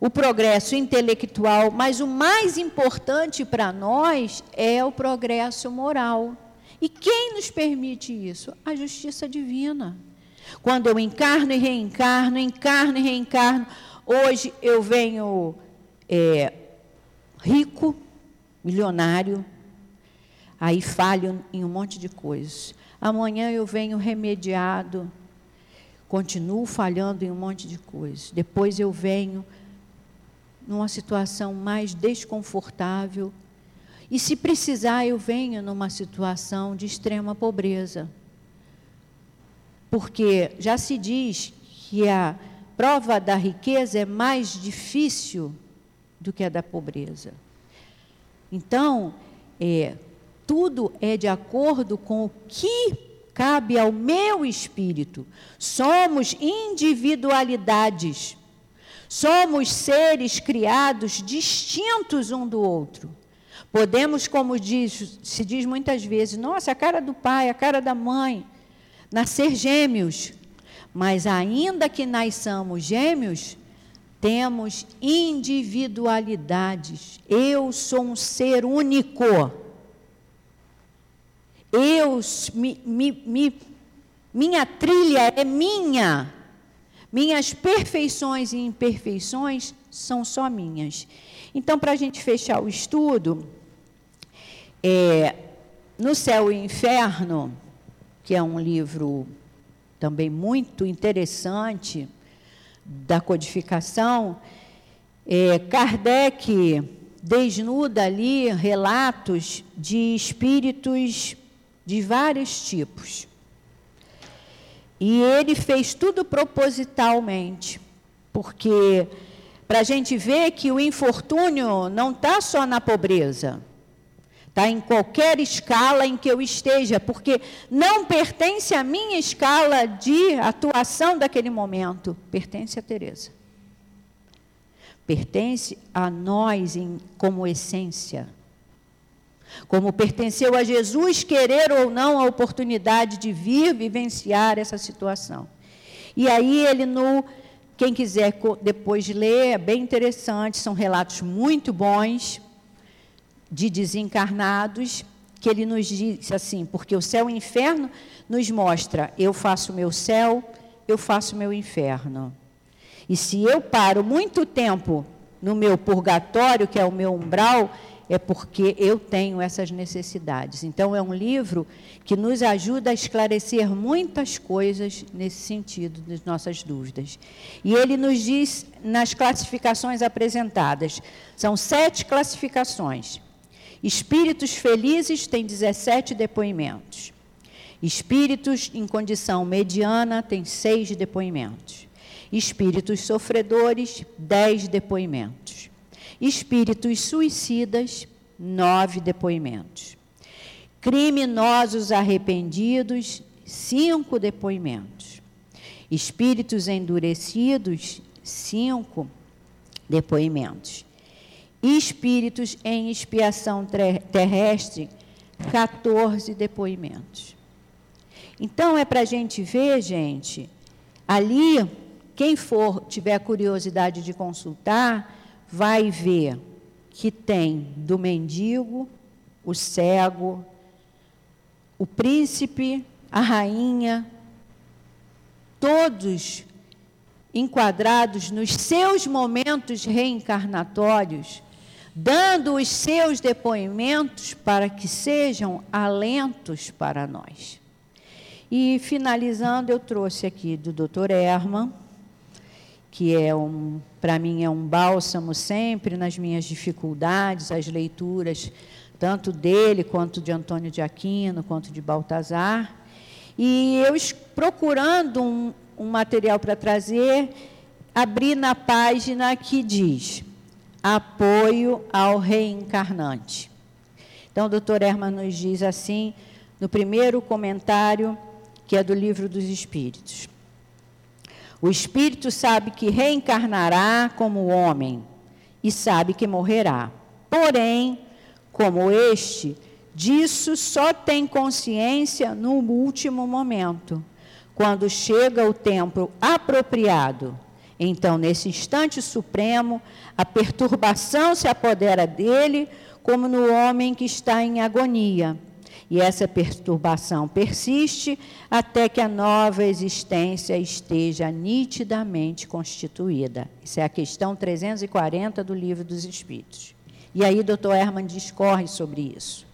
Speaker 2: o progresso intelectual, mas o mais importante para nós é o progresso moral. E quem nos permite isso? A justiça divina. Quando eu encarno e reencarno, encarno e reencarno, hoje eu venho é, rico, milionário, aí falho em um monte de coisas. Amanhã eu venho remediado, continuo falhando em um monte de coisas. Depois eu venho numa situação mais desconfortável. E se precisar, eu venho numa situação de extrema pobreza. Porque já se diz que a prova da riqueza é mais difícil do que a da pobreza. Então, é, tudo é de acordo com o que cabe ao meu espírito. Somos individualidades. Somos seres criados distintos um do outro. Podemos, como diz, se diz muitas vezes, nossa, a cara do pai, a cara da mãe, nascer gêmeos. Mas ainda que nasçamos gêmeos, temos individualidades. Eu sou um ser único. Eu, mi, mi, mi, minha trilha é minha. Minhas perfeições e imperfeições são só minhas. Então, para a gente fechar o estudo, é, no céu e inferno, que é um livro também muito interessante da codificação, é, Kardec desnuda ali relatos de espíritos de vários tipos. E ele fez tudo propositalmente, porque para a gente ver que o infortúnio não está só na pobreza, está em qualquer escala em que eu esteja, porque não pertence à minha escala de atuação daquele momento, pertence a Teresa. Pertence a nós em, como essência. Como pertenceu a Jesus querer ou não a oportunidade de vir vivenciar essa situação. E aí ele no quem quiser depois ler, é bem interessante, são relatos muito bons de desencarnados, que ele nos diz assim, porque o céu e o inferno nos mostra, eu faço o meu céu, eu faço o meu inferno. E se eu paro muito tempo no meu purgatório, que é o meu umbral, é porque eu tenho essas necessidades. Então, é um livro que nos ajuda a esclarecer muitas coisas nesse sentido, das nossas dúvidas. E ele nos diz, nas classificações apresentadas, são sete classificações. Espíritos felizes têm 17 depoimentos. Espíritos em condição mediana têm seis depoimentos. Espíritos sofredores, dez depoimentos espíritos suicidas, nove depoimentos. Criminosos arrependidos, cinco depoimentos. Espíritos endurecidos, cinco depoimentos. Espíritos em expiação terrestre, 14 depoimentos. Então é para a gente ver, gente, ali, quem for tiver curiosidade de consultar, vai ver que tem do mendigo, o cego, o príncipe, a rainha, todos enquadrados nos seus momentos reencarnatórios, dando os seus depoimentos para que sejam alentos para nós. E finalizando, eu trouxe aqui do Dr. Herman, que é um, para mim é um bálsamo sempre nas minhas dificuldades, as leituras tanto dele quanto de Antônio de Aquino, quanto de Baltazar. E eu procurando um, um material para trazer, abri na página que diz apoio ao reencarnante. Então, o doutor Herman nos diz assim, no primeiro comentário, que é do Livro dos Espíritos. O espírito sabe que reencarnará como homem e sabe que morrerá. Porém, como este, disso só tem consciência no último momento, quando chega o tempo apropriado. Então, nesse instante supremo, a perturbação se apodera dele, como no homem que está em agonia e essa perturbação persiste até que a nova existência esteja nitidamente constituída. Isso é a questão 340 do Livro dos Espíritos. E aí, Dr. Herman discorre sobre isso.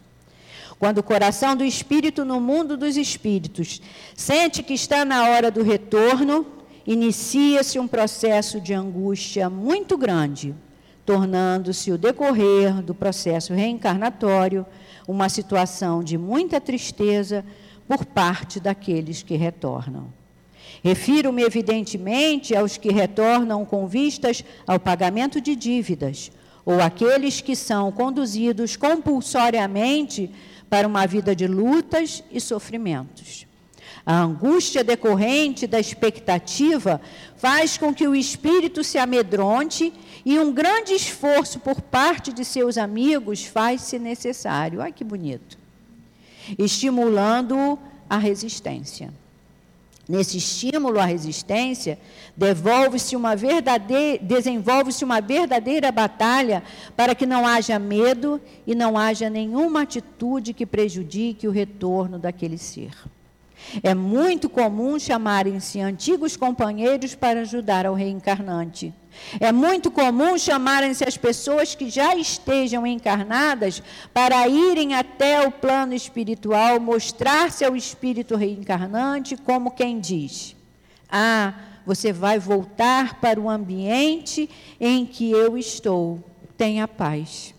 Speaker 2: Quando o coração do espírito no mundo dos espíritos sente que está na hora do retorno, inicia-se um processo de angústia muito grande, tornando-se o decorrer do processo reencarnatório uma situação de muita tristeza por parte daqueles que retornam. Refiro-me, evidentemente, aos que retornam com vistas ao pagamento de dívidas, ou aqueles que são conduzidos compulsoriamente para uma vida de lutas e sofrimentos. A angústia decorrente da expectativa faz com que o espírito se amedronte e um grande esforço por parte de seus amigos faz-se necessário. Olha que bonito. Estimulando a resistência. Nesse estímulo à resistência, devolve-se uma verdadeira, desenvolve-se uma verdadeira batalha para que não haja medo e não haja nenhuma atitude que prejudique o retorno daquele ser. É muito comum chamarem-se antigos companheiros para ajudar ao reencarnante, É muito comum chamarem-se as pessoas que já estejam encarnadas para irem até o plano espiritual, mostrar-se ao espírito reencarnante, como quem diz: Ah, você vai voltar para o ambiente em que eu estou. Tenha paz.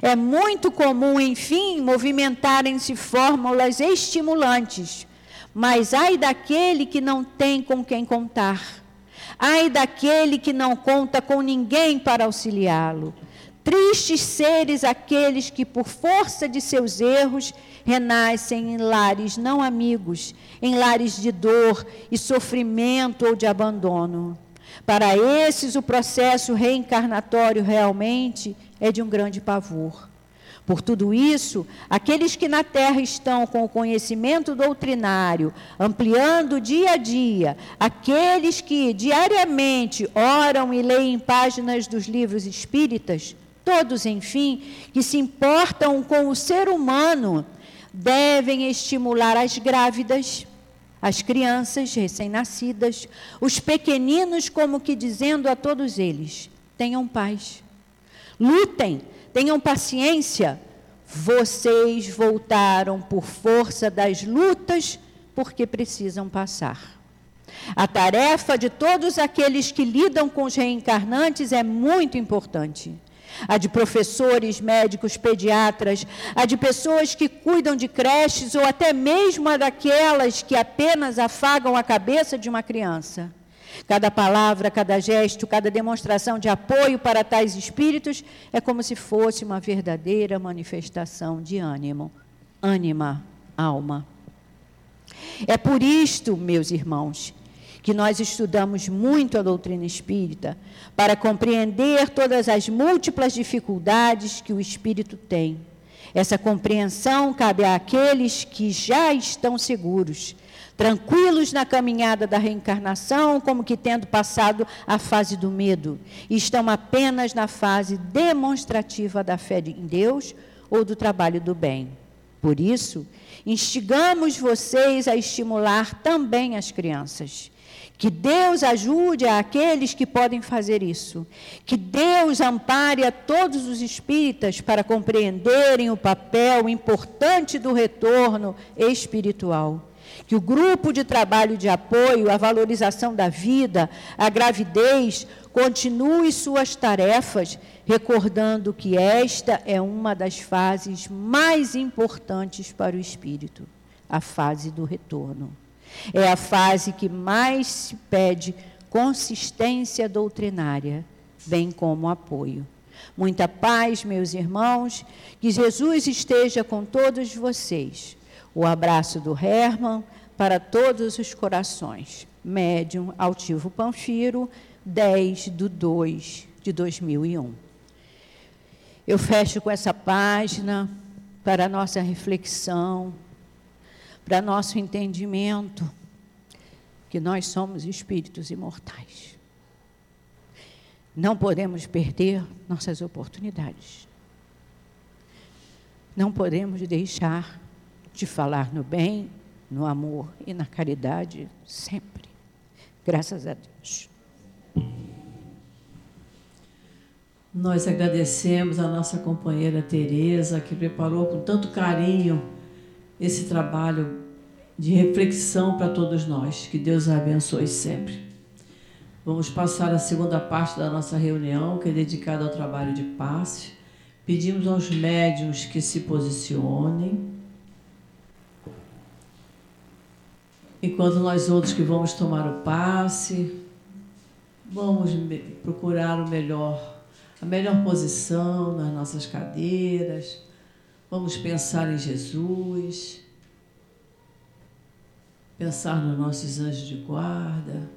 Speaker 2: É muito comum, enfim, movimentarem-se fórmulas estimulantes, mas ai daquele que não tem com quem contar. Ai daquele que não conta com ninguém para auxiliá-lo. Tristes seres aqueles que, por força de seus erros, renascem em lares não amigos, em lares de dor e sofrimento ou de abandono. Para esses, o processo reencarnatório realmente é de um grande pavor. Por tudo isso, aqueles que na terra estão com o conhecimento doutrinário, ampliando dia a dia, aqueles que diariamente oram e leem páginas dos livros espíritas, todos, enfim, que se importam com o ser humano, devem estimular as grávidas, as crianças recém-nascidas, os pequeninos, como que dizendo a todos eles: tenham paz, lutem Tenham paciência. Vocês voltaram por força das lutas, porque precisam passar. A tarefa de todos aqueles que lidam com os reencarnantes é muito importante. A de professores, médicos, pediatras, a de pessoas que cuidam de creches ou até mesmo a daquelas que apenas afagam a cabeça de uma criança. Cada palavra, cada gesto, cada demonstração de apoio para tais espíritos é como se fosse uma verdadeira manifestação de ânimo, ânima, alma. É por isto, meus irmãos, que nós estudamos muito a doutrina espírita, para compreender todas as múltiplas dificuldades que o espírito tem. Essa compreensão cabe àqueles que já estão seguros tranquilos na caminhada da reencarnação, como que tendo passado a fase do medo, estão apenas na fase demonstrativa da fé em Deus ou do trabalho do bem. Por isso, instigamos vocês a estimular também as crianças. Que Deus ajude aqueles que podem fazer isso. Que Deus ampare a todos os espíritas para compreenderem o papel importante do retorno espiritual que o grupo de trabalho de apoio à valorização da vida, à gravidez, continue suas tarefas, recordando que esta é uma das fases mais importantes para o espírito, a fase do retorno. É a fase que mais se pede consistência doutrinária, bem como apoio. Muita paz, meus irmãos, que Jesus esteja com todos vocês. O abraço do Herman, para todos os corações. Médium Altivo Panfiro, 10 de 2 de 2001. Eu fecho com essa página para nossa reflexão, para nosso entendimento que nós somos espíritos imortais. Não podemos perder nossas oportunidades. Não podemos deixar de falar no bem, no amor e na caridade sempre. Graças a Deus.
Speaker 1: Nós agradecemos a nossa companheira Teresa, que preparou com tanto carinho esse trabalho de reflexão para todos nós. Que Deus a abençoe sempre. Vamos passar a segunda parte da nossa reunião, que é dedicada ao trabalho de passe. Pedimos aos médios que se posicionem. Enquanto nós outros que vamos tomar o passe, vamos procurar o melhor, a melhor posição nas nossas cadeiras, vamos pensar em Jesus, pensar nos nossos anjos de guarda.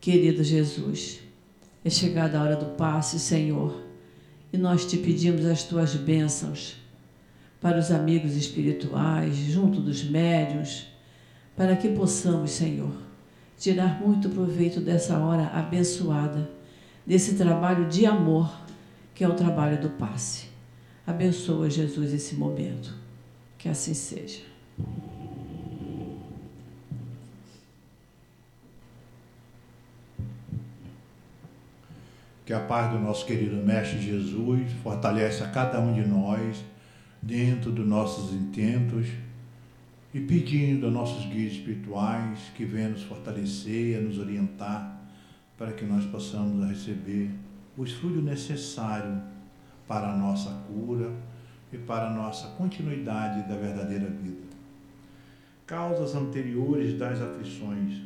Speaker 1: Querido Jesus, é chegada a hora do passe, Senhor, e nós te pedimos as tuas bênçãos para os amigos espirituais, junto dos médios, para que possamos, Senhor, tirar muito proveito dessa hora abençoada, desse trabalho de amor que é o trabalho do passe. Abençoa, Jesus, esse momento. Que assim seja.
Speaker 3: Que a paz do nosso querido Mestre Jesus fortaleça cada um de nós dentro dos nossos intentos e pedindo a nossos guias espirituais que venham nos fortalecer, a nos orientar para que nós possamos receber os frutos necessários para a nossa cura e para a nossa continuidade da verdadeira vida. Causas anteriores das aflições.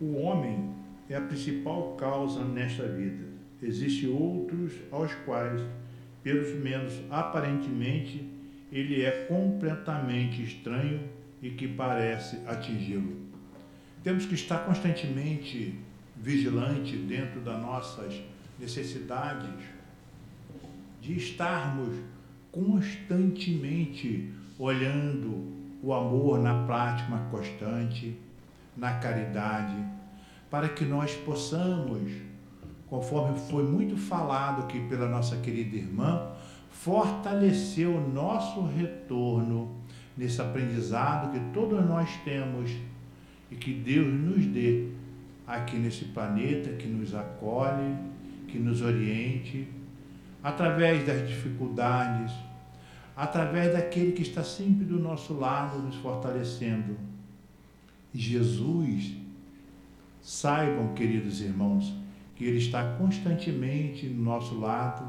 Speaker 3: O homem é a principal causa nesta vida. Existem outros aos quais, pelos menos aparentemente, ele é completamente estranho e que parece atingi-lo. Temos que estar constantemente vigilante dentro das nossas necessidades de estarmos constantemente olhando o amor na prática constante, na caridade, para que nós possamos, conforme foi muito falado aqui pela nossa querida irmã, fortalecer o nosso retorno nesse aprendizado que todos nós temos e que Deus nos dê aqui nesse planeta, que nos acolhe, que nos oriente, através das dificuldades, através daquele que está sempre do nosso lado, nos fortalecendo. Jesus, saibam, queridos irmãos, que Ele está constantemente no nosso lado,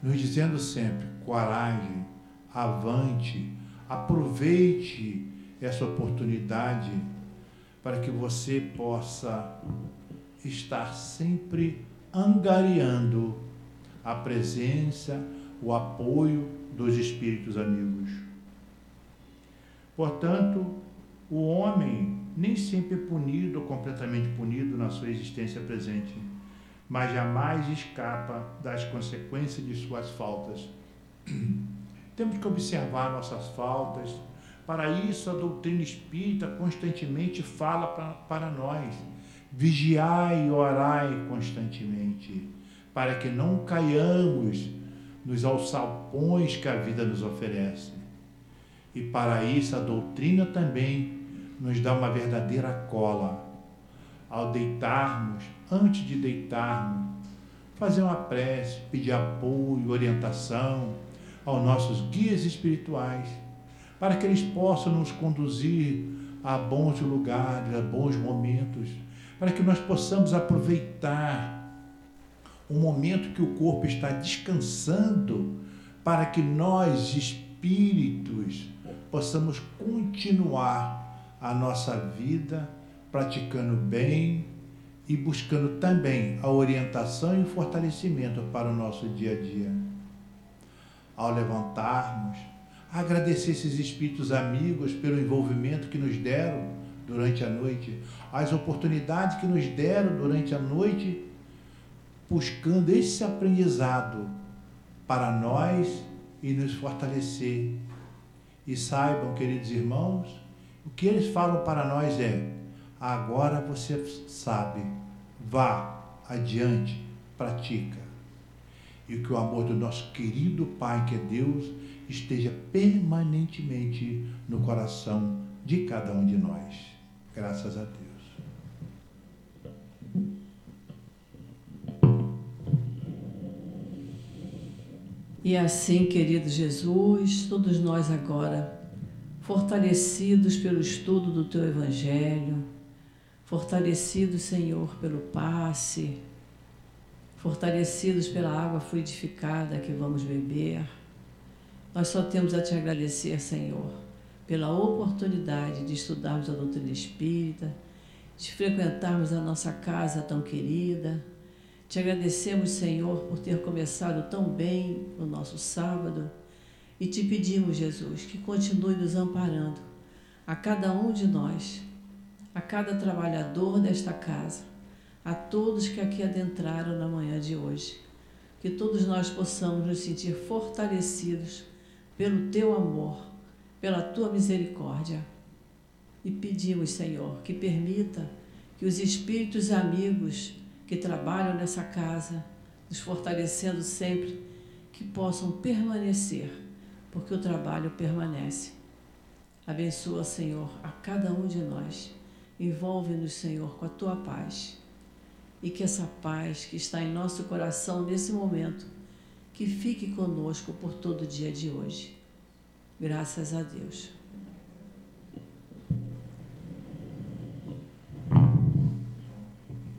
Speaker 3: nos dizendo sempre: coragem, avante, aproveite essa oportunidade para que você possa estar sempre angariando a presença, o apoio dos espíritos amigos. Portanto, o homem nem sempre é punido completamente punido na sua existência presente, mas jamais escapa das consequências de suas faltas. Temos que observar nossas faltas. Para isso, a doutrina espírita constantemente fala para, para nós Vigiai e orai constantemente, para que não caiamos nos alçapões que a vida nos oferece. E para isso a doutrina também nos dá uma verdadeira cola. Ao deitarmos, antes de deitarmos, fazer uma prece, pedir apoio, orientação aos nossos guias espirituais, para que eles possam nos conduzir a bons lugares, a bons momentos para que nós possamos aproveitar o momento que o corpo está descansando, para que nós, espíritos, possamos continuar a nossa vida praticando bem e buscando também a orientação e o fortalecimento para o nosso dia a dia. Ao levantarmos, agradecer esses espíritos amigos pelo envolvimento que nos deram durante a noite, as oportunidades que nos deram durante a noite, buscando esse aprendizado para nós e nos fortalecer. E saibam, queridos irmãos, o que eles falam para nós é: agora você sabe, vá adiante, pratica. E que o amor do nosso querido Pai, que é Deus, esteja permanentemente no coração de cada um de nós. Graças a Deus.
Speaker 1: E assim, querido Jesus, todos nós agora, fortalecidos pelo estudo do Teu Evangelho, fortalecidos, Senhor, pelo passe, fortalecidos pela água fluidificada que vamos beber, nós só temos a Te agradecer, Senhor pela oportunidade de estudarmos a doutrina espírita, de frequentarmos a nossa casa tão querida. Te agradecemos, Senhor, por ter começado tão bem o nosso sábado. E te pedimos, Jesus, que continue nos amparando a cada um de nós, a cada trabalhador desta casa, a todos que aqui adentraram na manhã de hoje. Que todos nós possamos nos sentir fortalecidos pelo teu amor pela tua misericórdia. E pedimos, Senhor, que permita que os espíritos amigos que trabalham nessa casa, nos fortalecendo sempre, que possam permanecer, porque o trabalho permanece. Abençoa, Senhor, a cada um de nós. Envolve-nos, Senhor, com a tua paz. e que essa paz que está em nosso coração nesse momento, que fique conosco por todo o dia de hoje. Graças a Deus.